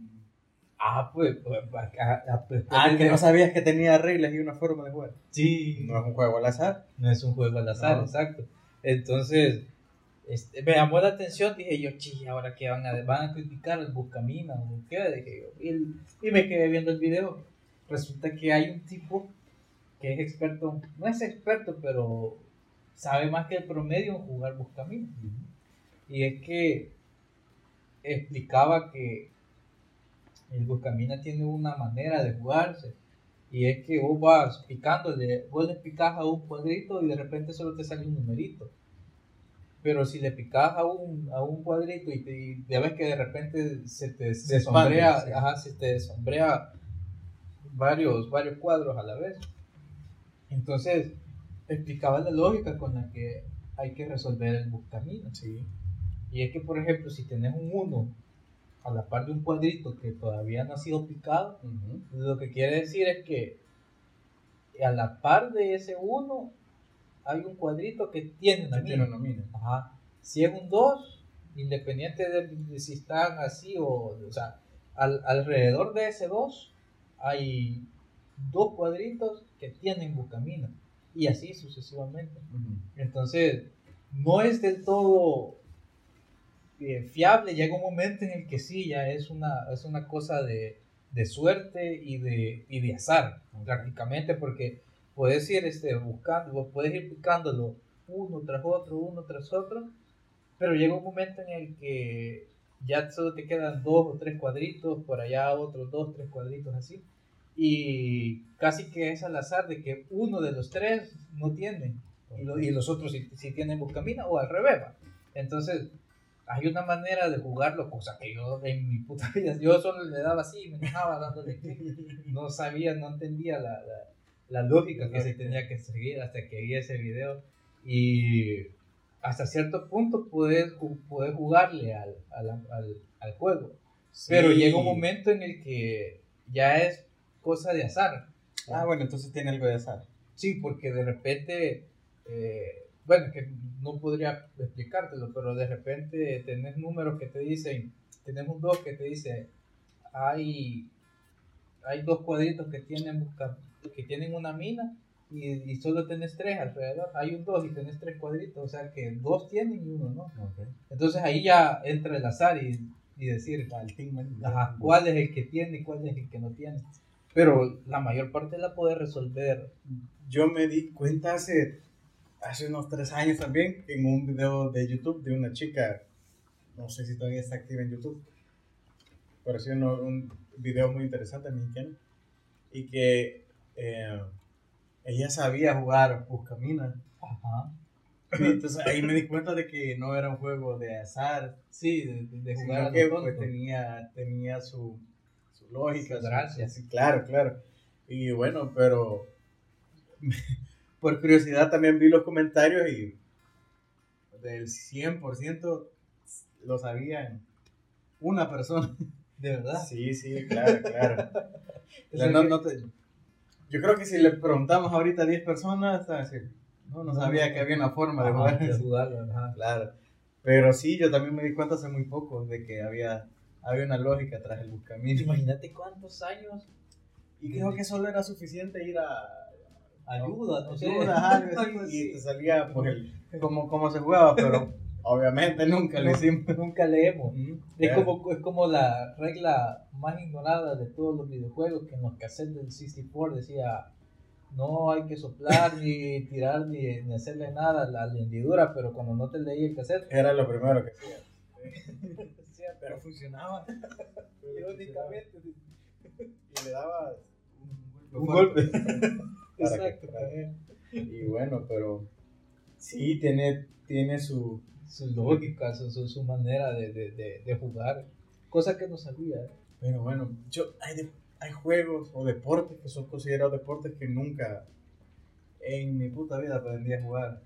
Ah, pues, pues, acá- ah, pues, Ah, pues, que no sabías que tenía reglas y una forma de jugar. Sí, No es un juego al azar. no es un juego al azar, No. exacto. Entonces, este, me llamó la atención, dije yo, chi, ahora que van a, van a criticar el Buscamina o qué, dije yo. Y, y me quedé viendo el video. Resulta que hay un tipo que es experto, no es experto, pero sabe más que el promedio en jugar Buscamina. Y es que explicaba que el Buscamina tiene una manera de jugarse. Y es que vos vas picándole, vos le picás a un cuadrito y de repente solo te sale un numerito. Pero si le picás a un, a un cuadrito y, te, y ya ves que de repente se te Se sí. ajá, se te desombrea varios, varios cuadros a la vez. Entonces, explicaba la lógica con la que hay que resolver el buscamino. Sí. Y es que, por ejemplo, si tenés un 1 a la par de un cuadrito que todavía no ha sido picado, lo que quiere decir es que a la par de ese 1 hay un cuadrito que tiene una, mina. tiene una mina. Ajá. Si es un 2, independiente de, de si están así o, o sea, al- alrededor de ese 2 hay dos cuadritos que tienen bucamina y así sucesivamente. Entonces, no es del todo eh, fiable. Llega un momento en el que sí, ya es una, es una cosa de, de suerte y de, y de azar, prácticamente, porque puedes ir este, buscando, puedes ir picándolo uno tras otro, uno tras otro, pero llega un momento en el que ya solo te quedan dos o tres cuadritos, por allá otros dos, tres cuadritos así, y casi que es al azar de que uno de los tres no tiene, y, lo- y los otros sí, sí tienen buscamina, o al revés. Entonces, hay una manera de jugarlo, cosa que yo en mi puta <laughs> vida, yo solo le daba así, me dejaba dándole clic, no sabía, no entendía la, la, la lógica que se tenía que seguir hasta que vi ese video y hasta cierto punto puedes, puedes jugarle al, al, al, al juego, pero Sí. llega un momento en el que ya es cosa de azar. Ah, bueno, entonces tiene algo de azar. Sí, porque de repente, eh, bueno, que no podría explicártelo, pero de repente tenés números que te dicen, tenés un 2 que te dice, hay, hay dos cuadritos que tienen, que tienen una mina y, y solo tenés tres alrededor. Hay un 2 y tenés tres cuadritos, o sea que dos tienen y uno no. Entonces ahí ya entra el azar y, y decir, ajá, cuál es el que tiene y cuál es el que no tiene. Pero la mayor parte la puedes resolver Yo me di cuenta hace, hace unos tres años también en un video de YouTube de una chica, no sé si todavía está activa en YouTube, pero sí uno- un video muy interesante mexicano y que eh, ella sabía jugar Buscamina. Ajá. Entonces ahí me di cuenta de que no era un juego de azar, Sí, de, de- jugar sino a que pues, tenía, tenía su, su lógica, Su gracia. sí, claro, claro. Y bueno, pero por curiosidad también vi los comentarios y del 100% lo sabían una persona. <laughs> De verdad. Sí, sí, claro, claro. O <laughs> sea no- no te- yo creo que si le preguntamos ahorita a 10 personas, a decir, no, no sabía que había una forma de jugar. de jugarlo, ajá. Claro. Pero sí, yo también me di cuenta hace muy poco de que había, había una lógica tras el buscamino. Imagínate cuántos años Y creo que solo era suficiente ir a ayuda, no sé. ayuda, <laughs> algo así, y te salía pues, el, cómo, cómo se jugaba, pero obviamente nunca lo hicimos. Nunca leemos. Es como, es como la regla más ignorada de todos los videojuegos que en los cassettes del 64 decía no hay que soplar ni <laughs> tirar ni, ni hacerle nada a la hendidura, pero cuando no te leí el cassette Era lo primero que hacía. <laughs> decía, Pero funcionaba. irónicamente Y le daba Un golpe. Para exacto. Y bueno, pero sí, tiene, tiene su... su lógica, su, su, su manera de, de, de, de jugar, cosa que no sabía. ¿eh? Pero bueno, yo, hay, de- hay juegos o deportes que son considerados deportes que nunca en mi puta vida aprendí a jugar.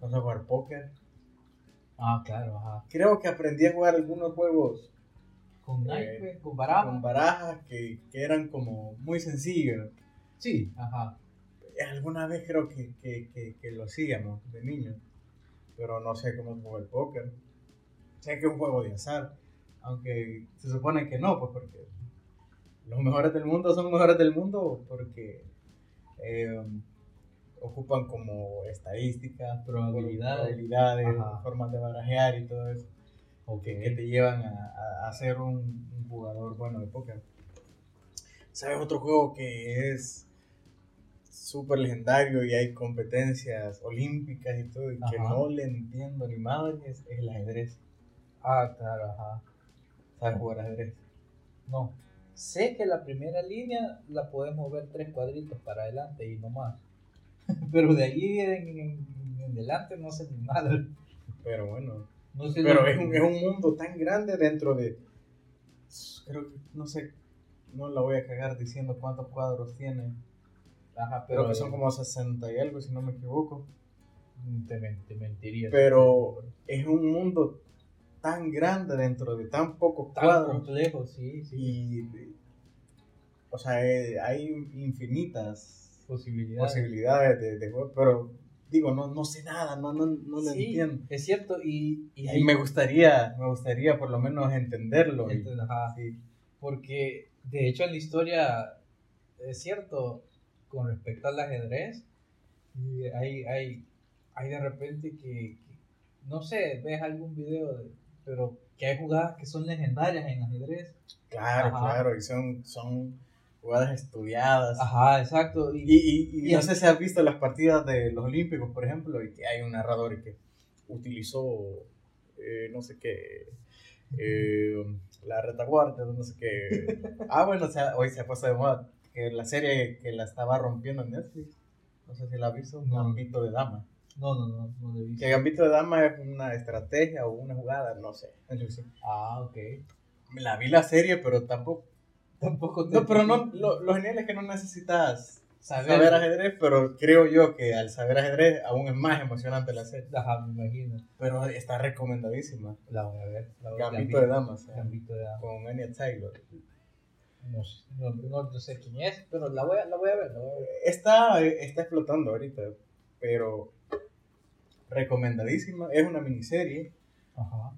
No sé jugar póker. Ah, claro, ajá. Creo que aprendí a jugar algunos juegos Con Eh, naipes, con baraja. con barajas que, que eran como muy sencillos. Sí, ajá. Alguna vez creo que, que, que, que lo hacíamos de niños, pero no sé cómo juega el póker. Sé que es un juego de azar, aunque se supone que no, pues porque los mejores del mundo son mejores del mundo porque eh, ocupan como estadísticas, Probabilidades. probabilidades, formas de barajear y todo eso Ok. que, que te llevan a, a- a ser un, un jugador bueno de póker. ¿Sabes otro juego que es súper legendario y hay competencias olímpicas y todo y que no le entiendo ni madre? Es, el ajedrez. Ah, claro, ajá. ¿Sabes jugar ajedrez? No. Sé que la primera línea la podemos mover tres cuadritos para adelante y no más. <laughs> Pero de ahí en, en, en adelante no sé ni nada. Pero bueno. No sé Pero es un, es un mundo tan grande dentro de... Creo que, no sé, no la voy a cagar diciendo cuántos cuadros tiene. Ajá, Creo pero que son como 60 y algo, si no me equivoco. Te, te mentiría. pero es un mundo tan grande dentro de tan pocos Tan cuadros. complejo, sí, sí. Y, o sea, eh, hay infinitas Posibilidades. posibilidades de, de juego, pero digo, no, no sé nada, no, no, no lo Sí, entiendo. Es cierto, y, y, Y me gustaría, me gustaría por lo menos entenderlo. y- Entonces, ajá, sí. Porque de hecho en la historia es cierto, con respecto al ajedrez, y hay, hay, hay de repente que, que, no sé, ves algún video, de- pero que hay jugadas que son legendarias en ajedrez. Claro, Ajá. claro, y son, son jugadas estudiadas. Ajá, exacto. Y, Y, y, y no sé si has visto las partidas de los Olímpicos, por ejemplo, y que hay un narrador que utilizó, eh, no sé qué, eh, la retaguardia, no sé qué. <laughs> Ah, bueno, o sea, hoy se ha puesto de moda que la serie que la estaba rompiendo en Netflix, no sé si la has visto, No. Gambito de Dama. no, no, no, no lo he visto. Que Gambito de Dama es una estrategia o una jugada, no sé. Sí. Ah, ok. La vi la serie, pero tampoco. Tampoco te- No, pero no, lo, lo genial es que no necesitas saber. saber ajedrez, pero creo yo que al saber ajedrez aún es más emocionante la serie. Ajá, me imagino. Pero está recomendadísima. La voy a ver. La voy Gambito de Damas, Gambito de Dama. con Anya Taylor. No, no, no, sé quién es, pero la voy a, la voy a ver. La voy a ver. Está, está explotando ahorita, pero recomendadísima. Es una miniserie. Ajá.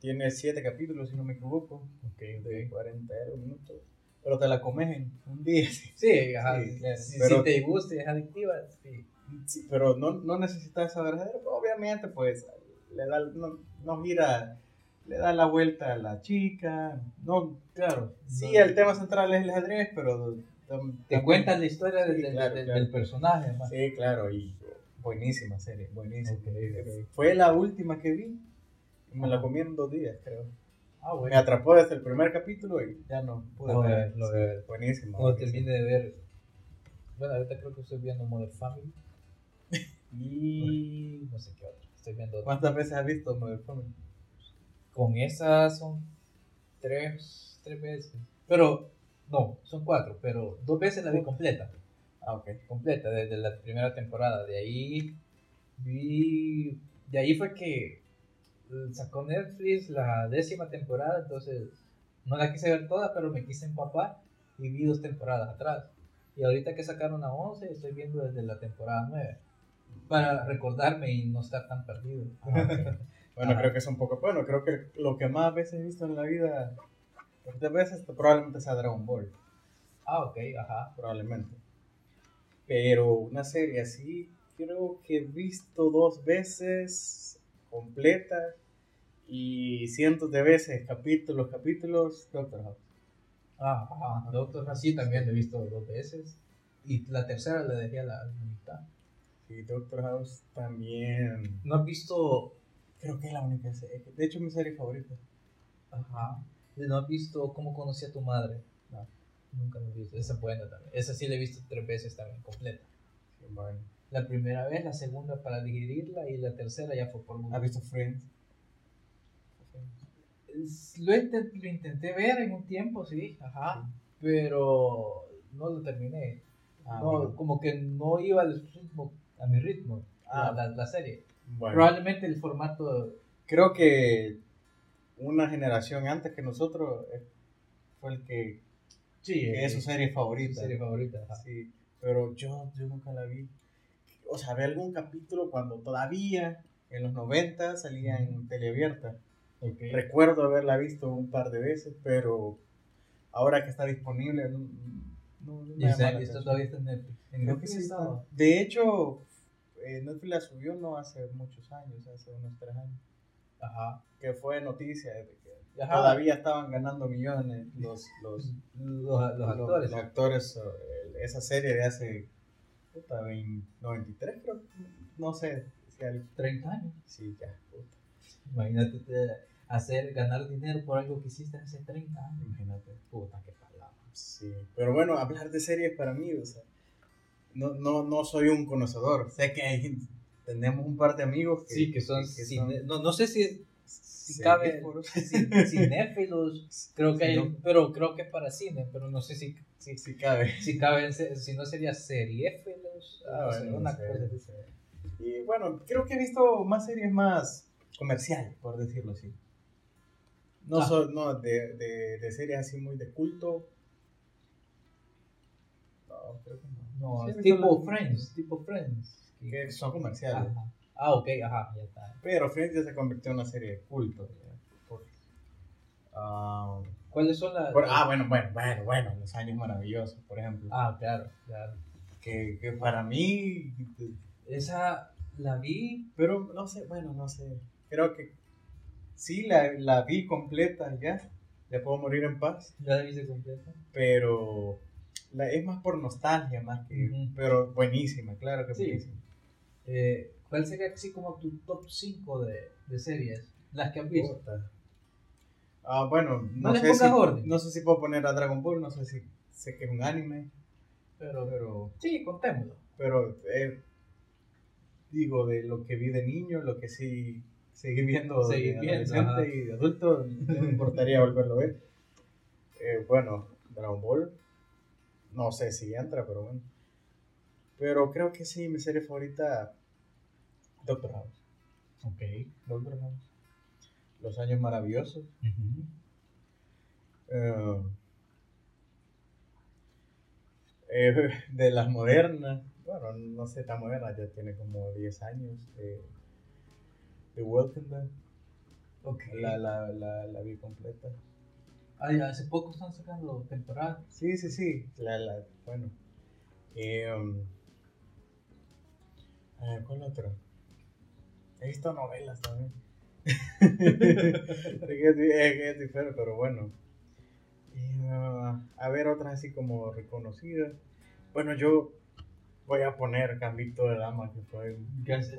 Tiene siete capítulos, si no me equivoco, Ok, de 40 minutos. Pero te la comes en un día. sí. Sí, ajá. Sí, si, te gusta y es adictiva, sí. Sí, pero no, no necesitas saber. Obviamente, pues, le da, no, no gira, le da la vuelta a la chica. No, claro. Sí, No. el tema central es el ajedrez, pero... Te cuentan la historia del, Sí, del- claro, del- claro. del personaje. además. Sí, claro, y buenísima serie, buenísima. Ok, ok. Fue la última que vi. Me la Ajá. comí en dos días, creo. Ah, Me bueno. atrapó desde el primer capítulo y ya no pude a ver. lo voy a ver. Buenísima. Cuando termine de ver. Bueno, ahorita creo que estoy viendo Modern Family. <laughs> Y no sé qué otro. Estoy viendo. ¿Cuántas veces has visto Modern Family? Con esas son tres, tres veces. Pero, no, son cuatro. Pero dos veces la vi completa. Ah, ok. completa desde la primera temporada. De ahí vi, de ahí fue que sacó Netflix la décima temporada, entonces no la quise ver toda, pero me quise empapar y vi dos temporadas atrás. Y ahorita que sacaron la 11, estoy viendo desde la temporada 9 para recordarme y no estar tan perdido. Ah, ok. <laughs> Bueno, Ajá. creo que es un poco. Bueno, creo que lo que más veces he visto en la vida. Muchas veces probablemente sea Dragon Ball. Ah, ok, ajá. Probablemente. Pero una serie así, creo que he visto dos veces completa. Y cientos de veces, capítulos, capítulos, Doctor House. Ah, ajá. Doctor House sí también lo he visto dos veces. Y la tercera la dejé a la, mitad. Y Doctor House también. ¿No has visto Creo que es la única serie. De hecho, mi serie favorita. Ajá. ¿No has visto cómo conocí a tu madre? No. Nunca lo he visto. Esa es buena también. Esa sí la he visto tres veces también, completa. Sí, bueno. La primera vez, la segunda para digerirla y la tercera ya fue por gusto. ¿Has visto Friends? Lo, intent- lo intenté ver en un tiempo, sí, ajá. Pero no lo terminé. Ah, no, bueno. Como que no iba al ritmo, a mi ritmo, Ah. la, la- la serie. Bueno. Probablemente el formato. creo que una generación antes que nosotros eh, fue el que, Sí, que es su serie favorita. serie favorita. ajá. Sí, pero yo, yo nunca la vi. O sea, vi algún capítulo cuando todavía en los 90 salía en teleabierta. Ok. Recuerdo haberla visto un par de veces, pero ahora que está disponible, no, no- no me Y llama la todavía está en Netflix. En Creo que Netflix sí está. De hecho, eh, Netflix la subió no hace muchos años, hace unos tres años, Ajá. que fue noticia de que Ajá. todavía estaban ganando millones los, los, <laughs> Los, actores. los actores, eh, esa serie de hace puta, 20 93 creo, no sé, si al- 30 años. sí, ya, puta, Imagínate te- hacer, ganar dinero por algo que hiciste hace 30 años. imagínate. Puta, qué palabra. Sí, pero bueno, hablar de series para mí, o sea, no, no, no soy un conocedor, sé que hay, tenemos un par de amigos que, Sí, que son, que no, no sé si, si cabe ci- cinéfilos, <laughs> creo que hay, ¿no? pero creo que es para cine, pero no sé si, si, si cabe. si cabe, si no sería seriéfilos, Ah, sé, bueno, una cosa. Y bueno, creo que he visto más series más comerciales, por decirlo así. No, Ah. so- no de, de, de series así muy de culto. No, creo que no. No, Sí, tipo la- Friends, tipo Friends. Que son comerciales. Ajá. Ah, ok, ajá, ya está. Pero Friends ya se convirtió en una serie de culto. por- ah, ¿Cuáles son las...? por- ah, bueno, bueno, bueno, bueno, Los Años Maravillosos, por ejemplo. Ah, claro, claro. Que, que para mí, Esa la vi, pero no sé, bueno, no sé. Creo que sí la, la vi completa ya. Ya puedo morir en paz. ya la viste completa. Pero la, es más por nostalgia, más que. Pero buenísima, claro que Sí. buenísima. Eh, ¿Cuál sería así como tu top 5 de, de series? Las que has visto. Ah, bueno, No no, sé si, orden. no sé si puedo poner a Dragon Ball, no sé si sé que es un anime, Pero, pero, sí, contémoslo. pero eh, digo, de lo que vi de niño, lo que sí seguí viendo Seguí de viendo, adolescente ajá. y de adulto, no me importaría volverlo a ver. Eh, bueno, Dragon Ball, no sé si entra, pero bueno. Pero creo que sí, mi serie favorita, Doctor House. Ok. Doctor House. Los años maravillosos. Eh, <laughs> eh, de las modernas, bueno, no sé tan modernas, ya tiene como 10 años. Eh, The Walking Dead, Ok. la, la, la, la vi completa. Ay, hace poco están sacando temporada. Sí, sí, sí, la, la, bueno. Eh, um, a ver, ¿cuál otro? He visto novelas también. <laughs> Es diferente, pero bueno. Ah, a ver, otras así como reconocidas. Bueno, yo voy a poner Gambito de Dama, que fue un Ya- sí,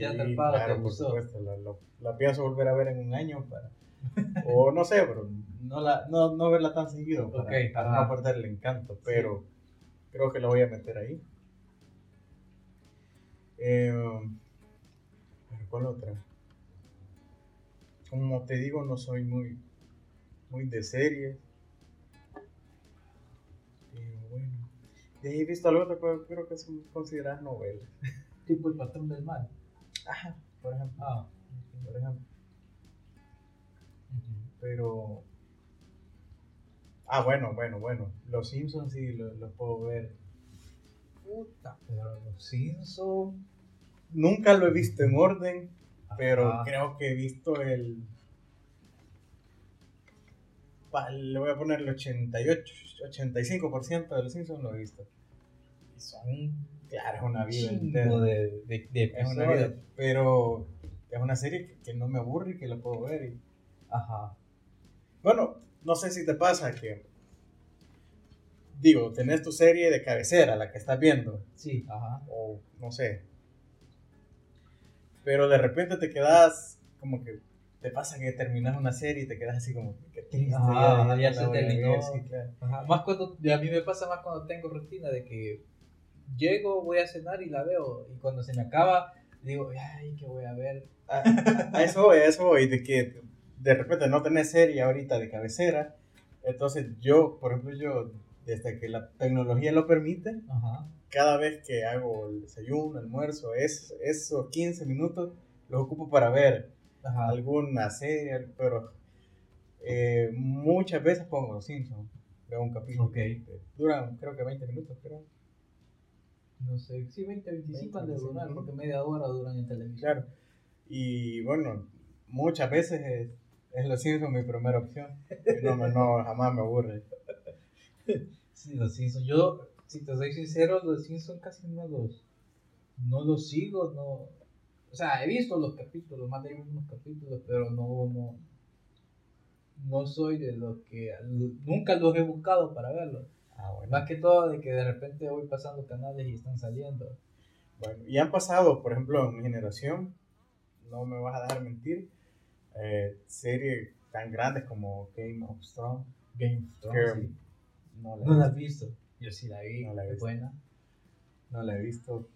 ya te claro, por supuesto. La, lo- la pienso volver a ver en un año para. <laughs> o no sé, pero no, la, no, no verla tan seguido para, Ok, para no perder el encanto, pero creo que la voy a meter ahí. Eh, ¿Cuál otra? Como te digo, no soy muy, muy de series. Pero bueno. De ahí he visto algo pero creo que son consideradas novelas. Tipo el patrón del mal. Ajá, por ejemplo. Ah. Por ejemplo. Pero. Ah, bueno, bueno, bueno. Los Simpsons sí los los puedo ver. Puta, pero los Simpsons. Nunca lo he visto en orden, pero Ajá. creo que he visto el. le voy a poner el 88, 85% de los Simpsons lo he visto. Y son Claro, es una vida entera. de, de, de Es una vida, pero es una serie que, que no me aburre y que la puedo ver. y- Ajá. Bueno, no sé si te pasa que. Digo, tenés tu serie de cabecera, la que estás viendo, Sí, ajá. o no sé. Pero de repente te quedas como que. Te pasa que terminas una serie y te quedas así como que triste. Ajá, ya no se la voy a terminó. ver, sí, claro. Ajá. Más cuando, a mí me pasa más cuando tengo rutina de que llego, voy a cenar y la veo. Y cuando se me acaba, digo, ay, ¿qué voy a ver? A, a eso voy, a eso voy, de que de repente no tenés serie ahorita de cabecera. Entonces yo, por ejemplo, yo, desde que la tecnología lo permite, Ajá. cada vez que hago el desayuno, almuerzo, es, esos 15 minutos los ocupo para ver Ajá. alguna serie, pero eh, muchas veces pongo Los Simpsons, veo un capítulo. Ok. Duran, creo que 20 minutos, creo. No sé, sí, 20, 25 han de 25, durar, porque media hora duran en televisión. Claro. Y bueno, muchas veces es, Los Simpsons mi primera opción. No, me- no, jamás me aburre. Sí, los Simpsons. Yo, si te soy sincero, los Simpsons casi no los, no los sigo, no. O sea, he visto los capítulos, más de unos capítulos, pero no, no, no soy de los que nunca los he buscado para verlos. Ah, bueno. Más que todo de que de repente voy pasando canales y están saliendo. Bueno, y han pasado, por ejemplo, en mi generación, no me vas a dejar mentir, eh, series tan grandes como Game of Thrones. Game of Thrones, sí. no, la No la has visto. Yo sí la vi, No la he es visto. buena. no la he visto,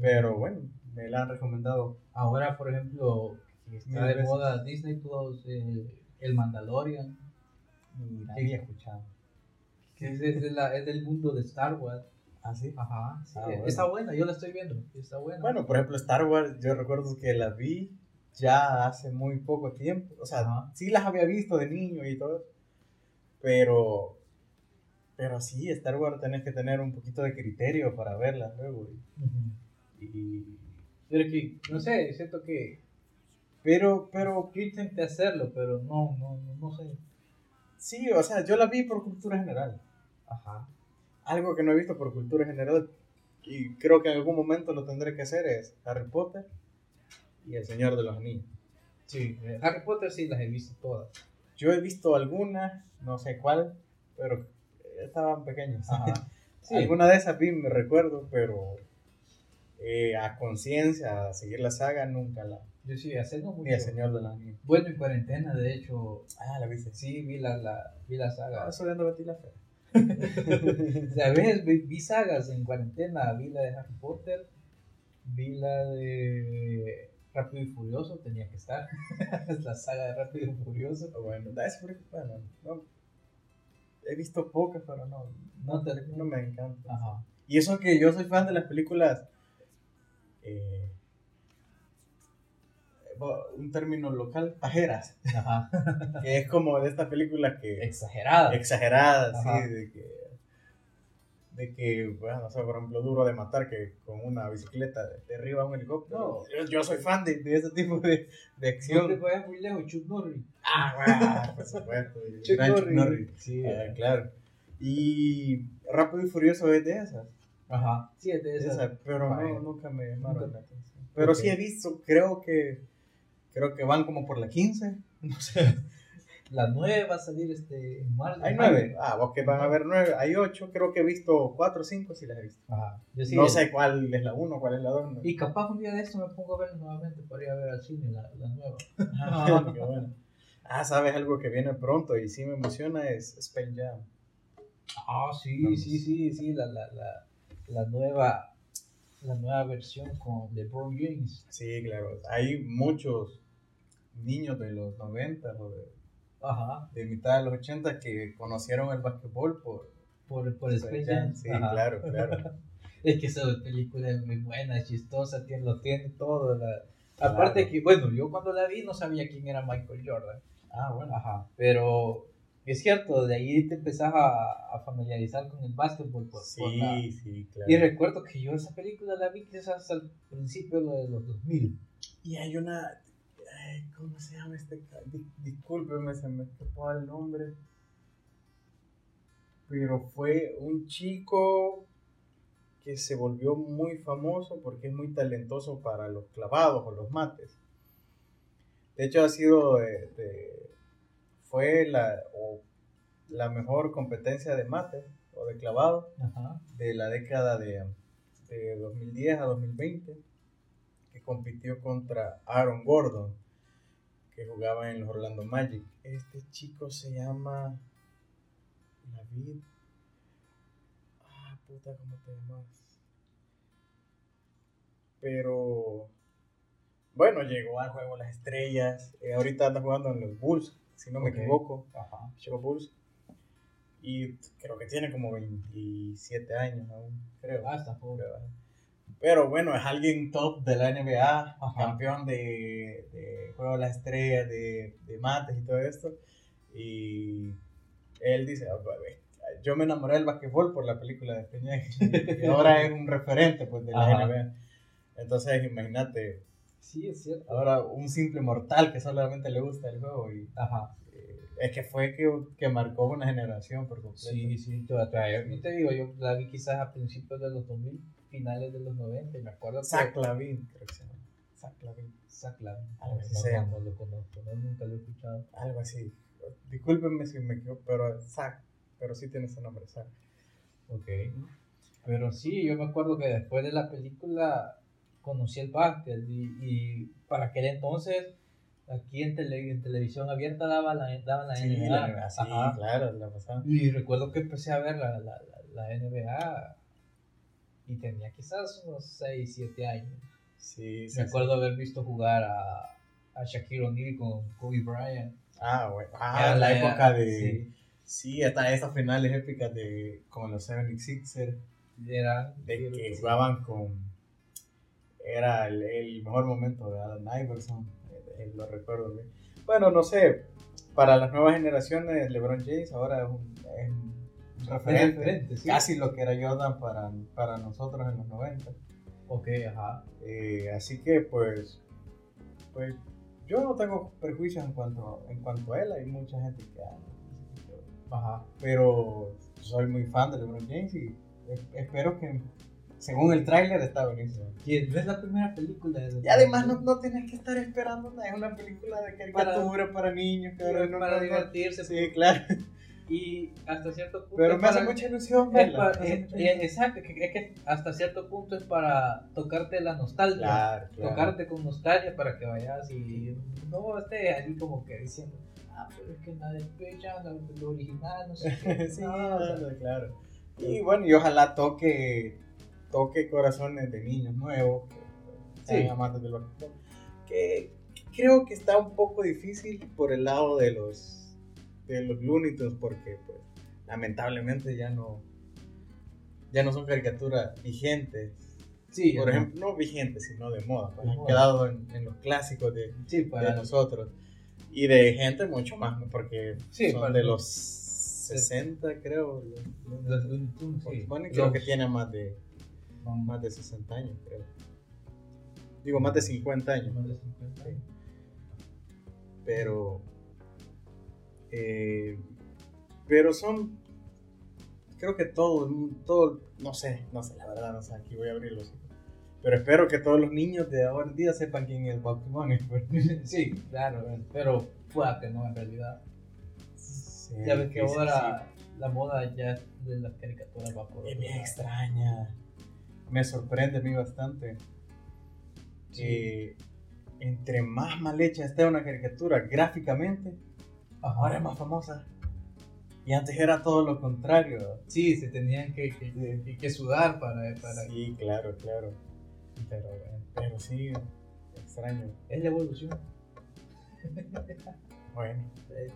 pero bueno, me la han recomendado. Ahora, por ejemplo, está de moda Disney Plus, eh, El Mandalorian. Ni la había escuchado. es, es de la- es del mundo de Star Wars. ¿Ah, sí? Ajá, sí, Ah, bueno. está buena, yo la estoy viendo, está buena. Bueno, por ejemplo, Star Wars, yo recuerdo que la vi ya hace muy poco tiempo. O sea, sí las había visto de niño y todo. Pero, pero sí, Star Wars tenés que tener un poquito de criterio para verlas luego. Y, y- Pero que, no sé, siento que pero, pero, yo intenté hacerlo, pero no, no, no, no sé. sí, o sea, yo la vi por cultura general. Ajá. Algo que no he visto por cultura general y creo que en algún momento lo tendré que hacer es Harry Potter y El Señor de los Anillos. Sí, eh, Harry Potter sí las he visto todas. Yo he visto algunas, no sé cuál, pero estaban pequeñas. Ajá. <laughs> Sí. Alguna de esas vi, me recuerdo, pero eh, a conciencia, a seguir la saga, nunca la. Yo sí, hace no mucho. Ni El Señor de los Anillos. Bueno, en cuarentena, de hecho, Ah, la viste. sí vi la, la, vi la saga. Ah, eso ya no Betty la Fea. <laughs> A veces vi, vi sagas en cuarentena, vi la de Harry Potter, vi la de Rápido y Furioso, tenía que estar. <laughs> Es la saga de Rápido y Furioso. Bueno, por- bueno, no, he visto pocas, pero no, No te- no me encanta. Ajá. Y eso que yo soy fan de las películas, eh, un término local, pajeras, Ajá. <laughs> que es como de estas películas que Exagerada. exageradas, Ajá. sí, de que, de que, bueno, no sé, por ejemplo, duro de matar que con una bicicleta derriba un helicóptero. No. Yo, yo soy fan de, de ese tipo de, de No acción. te vayas muy lejos, Chuck Norris. Ah, bueno, por supuesto. <laughs> Chuck gran Chuck Norris. Norris. Sí. Ah, claro. Y Rápido y Furioso es de esas. Ajá. Sí, es de esas. Esas, pero Vaya. no, nunca me llamaron Nunca. la atención. Pero Ok. sí he visto, creo que creo que van como por la 15. <laughs> No sé. La nueve va a salir este, en marzo. Hay nueve. Ah, vos que van a haber nueve. Hay ocho. Creo que he visto cuatro o cinco, si las he visto. Ajá. Yo sí, no el- sé cuál es la uno, cuál es la dos. no. Y capaz un día de esto me pongo a ver nuevamente para ir a ver al cine la, la nueva. Ah, <laughs> qué bueno. Ah, sabes algo que viene pronto y sí me emociona es Space Jam. Ah, sí, Vamos. sí, sí, sí, la, la, la, la nueva la nueva versión con LeBron James. Sí, claro. Hay muchos niños de los 90 o de, Ajá. de mitad de los 80 que conocieron el básquetbol por Por, por Space Jam. Sí, Ajá. claro, claro. <laughs> Es que esa película es muy buena, es chistosa, tiene, lo tiene todo. la- Aparte que, bueno, yo cuando la vi no sabía quién era Michael Jordan. Ah, bueno. Ajá. Pero es cierto, de ahí te empezás a, a familiarizar con el básquetbol. Por, por la- Sí, sí, claro. Y recuerdo que yo esa película la vi quizás al principio de los 2000. Y hay una. Ay, ¿Cómo se llama este? ca- Di- discúlpeme, se me escapó el nombre. Pero fue un chico que se volvió muy famoso porque es muy talentoso para los clavados o los mates. De hecho, ha sido. de- de- fue la, o la mejor competencia de mate o de clavado Ajá. de la década de, de 2010 a 2020, que compitió contra Aaron Gordon, que jugaba en los Orlando Magic. Este chico se llama David. Ah, puta, ¿cómo te llamas? Pero bueno, llegó al juego las estrellas. eh, ahorita anda jugando en los Bulls, si no me equivoco. Ajá. Chicago Bulls. Y creo que tiene como 27 años aún, creo. Ah, está joven. Pero, pero bueno, es alguien top de la NBA, Ajá. campeón de, de Juego de las Estrellas, de, de mates y todo esto. Y él dice, "Ah, pues, ve, yo me enamoré del basquetbol por la película de Peña y <laughs> ahora es un referente pues, de la Ajá. NBA. Entonces imagínate, Sí, es cierto. ahora un simple mortal que solamente le gusta el juego y Ajá. eh, es que fue que, que marcó una generación por completo. Sí, sí, te, yo te digo, yo la vi quizás a principios de los 2000, finales de los 90, y me acuerdo que... Zach Lavin, creo que se llama. Zach Lavin. Zach Lavin. Algo así No, se no, llama. no lo conozco, no, nunca lo he escuchado. Algo así. Discúlpenme si me equivoco, pero Zach. Pero sí tiene ese nombre, Zach. Ok. Pero sí, yo me acuerdo que después de la película conocí el básquet y, y para aquel entonces aquí en, tele- en televisión abierta daba la, daban la Sí, NBA. la sí, Ajá. claro, la pasada. Y recuerdo que empecé a ver la, la, la, la NBA y tenía quizás unos 6, 7 años. Sí, sí. Me sí. acuerdo haber visto jugar a, a Shaquille O'Neal con Kobe Bryant. Ah, bueno. Ah, Era la época de. Sí, Sí, hasta esas finales épicas de. Con los 76ers. era, De que jugaban con. Era el, el mejor momento de Alan Iverson. eh, lo recuerdo bien. Bueno, no sé, para las nuevas generaciones, LeBron James ahora es un, es un referente, referente, sí. casi lo que era Jordan para, para nosotros en los 90. Ok, ajá. Eh, así que pues, pues yo no tengo prejuicios en cuanto, en cuanto a él, hay mucha gente que Ajá. pero soy muy fan de LeBron James y es- espero que, según el tráiler, está buenísimo. No es la primera película de Y además no, no tienes que estar esperando nada, es una película de caricatura para, niños, cabrón, no, para no, no. divertirse. Sí, claro, Y hasta cierto punto. pero es me hace para- mucha ilusión es verla. para- hace eh, mucha eh, ilusión. exacto, que- es que hasta cierto punto es para tocarte la nostalgia. Claro, claro. Tocarte con nostalgia para que vayas y no estés ahí como que diciendo, ah, pero es que nada de pecha, lo, original, no sé qué. <laughs> sí, No, claro. Y bueno, y ojalá toque, toque corazones de niños nuevos, que Sí. amantes de los que creo que está un poco difícil por el lado de los de los Looney Tunes porque pues lamentablemente ya no ya no son caricaturas vigentes. sí, Por ejemplo, no vigentes, sino de moda. pues, De han moda. quedado en, en los clásicos de, sí, de para nosotros. Y de gente mucho más, porque Sí, son de los 60, creo. los- los- los sí. Creo que tiene más de, más de 60 años, creo. Digo, más de 50 años. más de 50 Sí. Pero. Eh, pero son. Creo que todo, todo. No sé, no sé, la verdad, no sé. Aquí voy a abrir los ojos. Pero espero que todos los niños de ahora en día sepan quién es Bunny. pues. <laughs> Sí, claro, pero pueda que no en realidad. Sí, Ya ves que sí, sí, ahora la moda ya de las caricaturas va por. Es bien extraña. Me sorprende a mí bastante. Que entre más mal hecha esté una caricatura gráficamente. Ahora es más famosa. Y antes era todo lo contrario. Sí, se tenían que, que, que- que sudar para, para... Sí, claro, claro. Pero, bueno, pero sí, extraño. Es la evolución. <laughs> Bueno, Eh,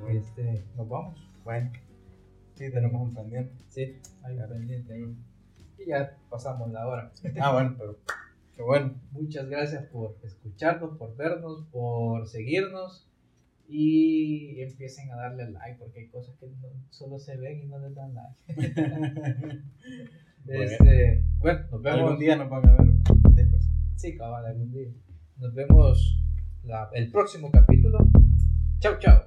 bueno, Este, nos vamos. bueno. Sí, tenemos un pendiente. Sí, hay un pendiente ahí. Y ya pasamos la hora. <laughs> Ah, bueno, pero qué bueno. Muchas gracias por escucharnos, por vernos, por seguirnos. Y empiecen a darle like porque hay cosas que no- solo se ven y no les dan like. <laughs> <laughs> Este, bueno, nos vemos. Algún día nos van a ver 10 personas. Sí, cabal, algún día. Nos vemos la- el próximo capítulo. Chao, chao.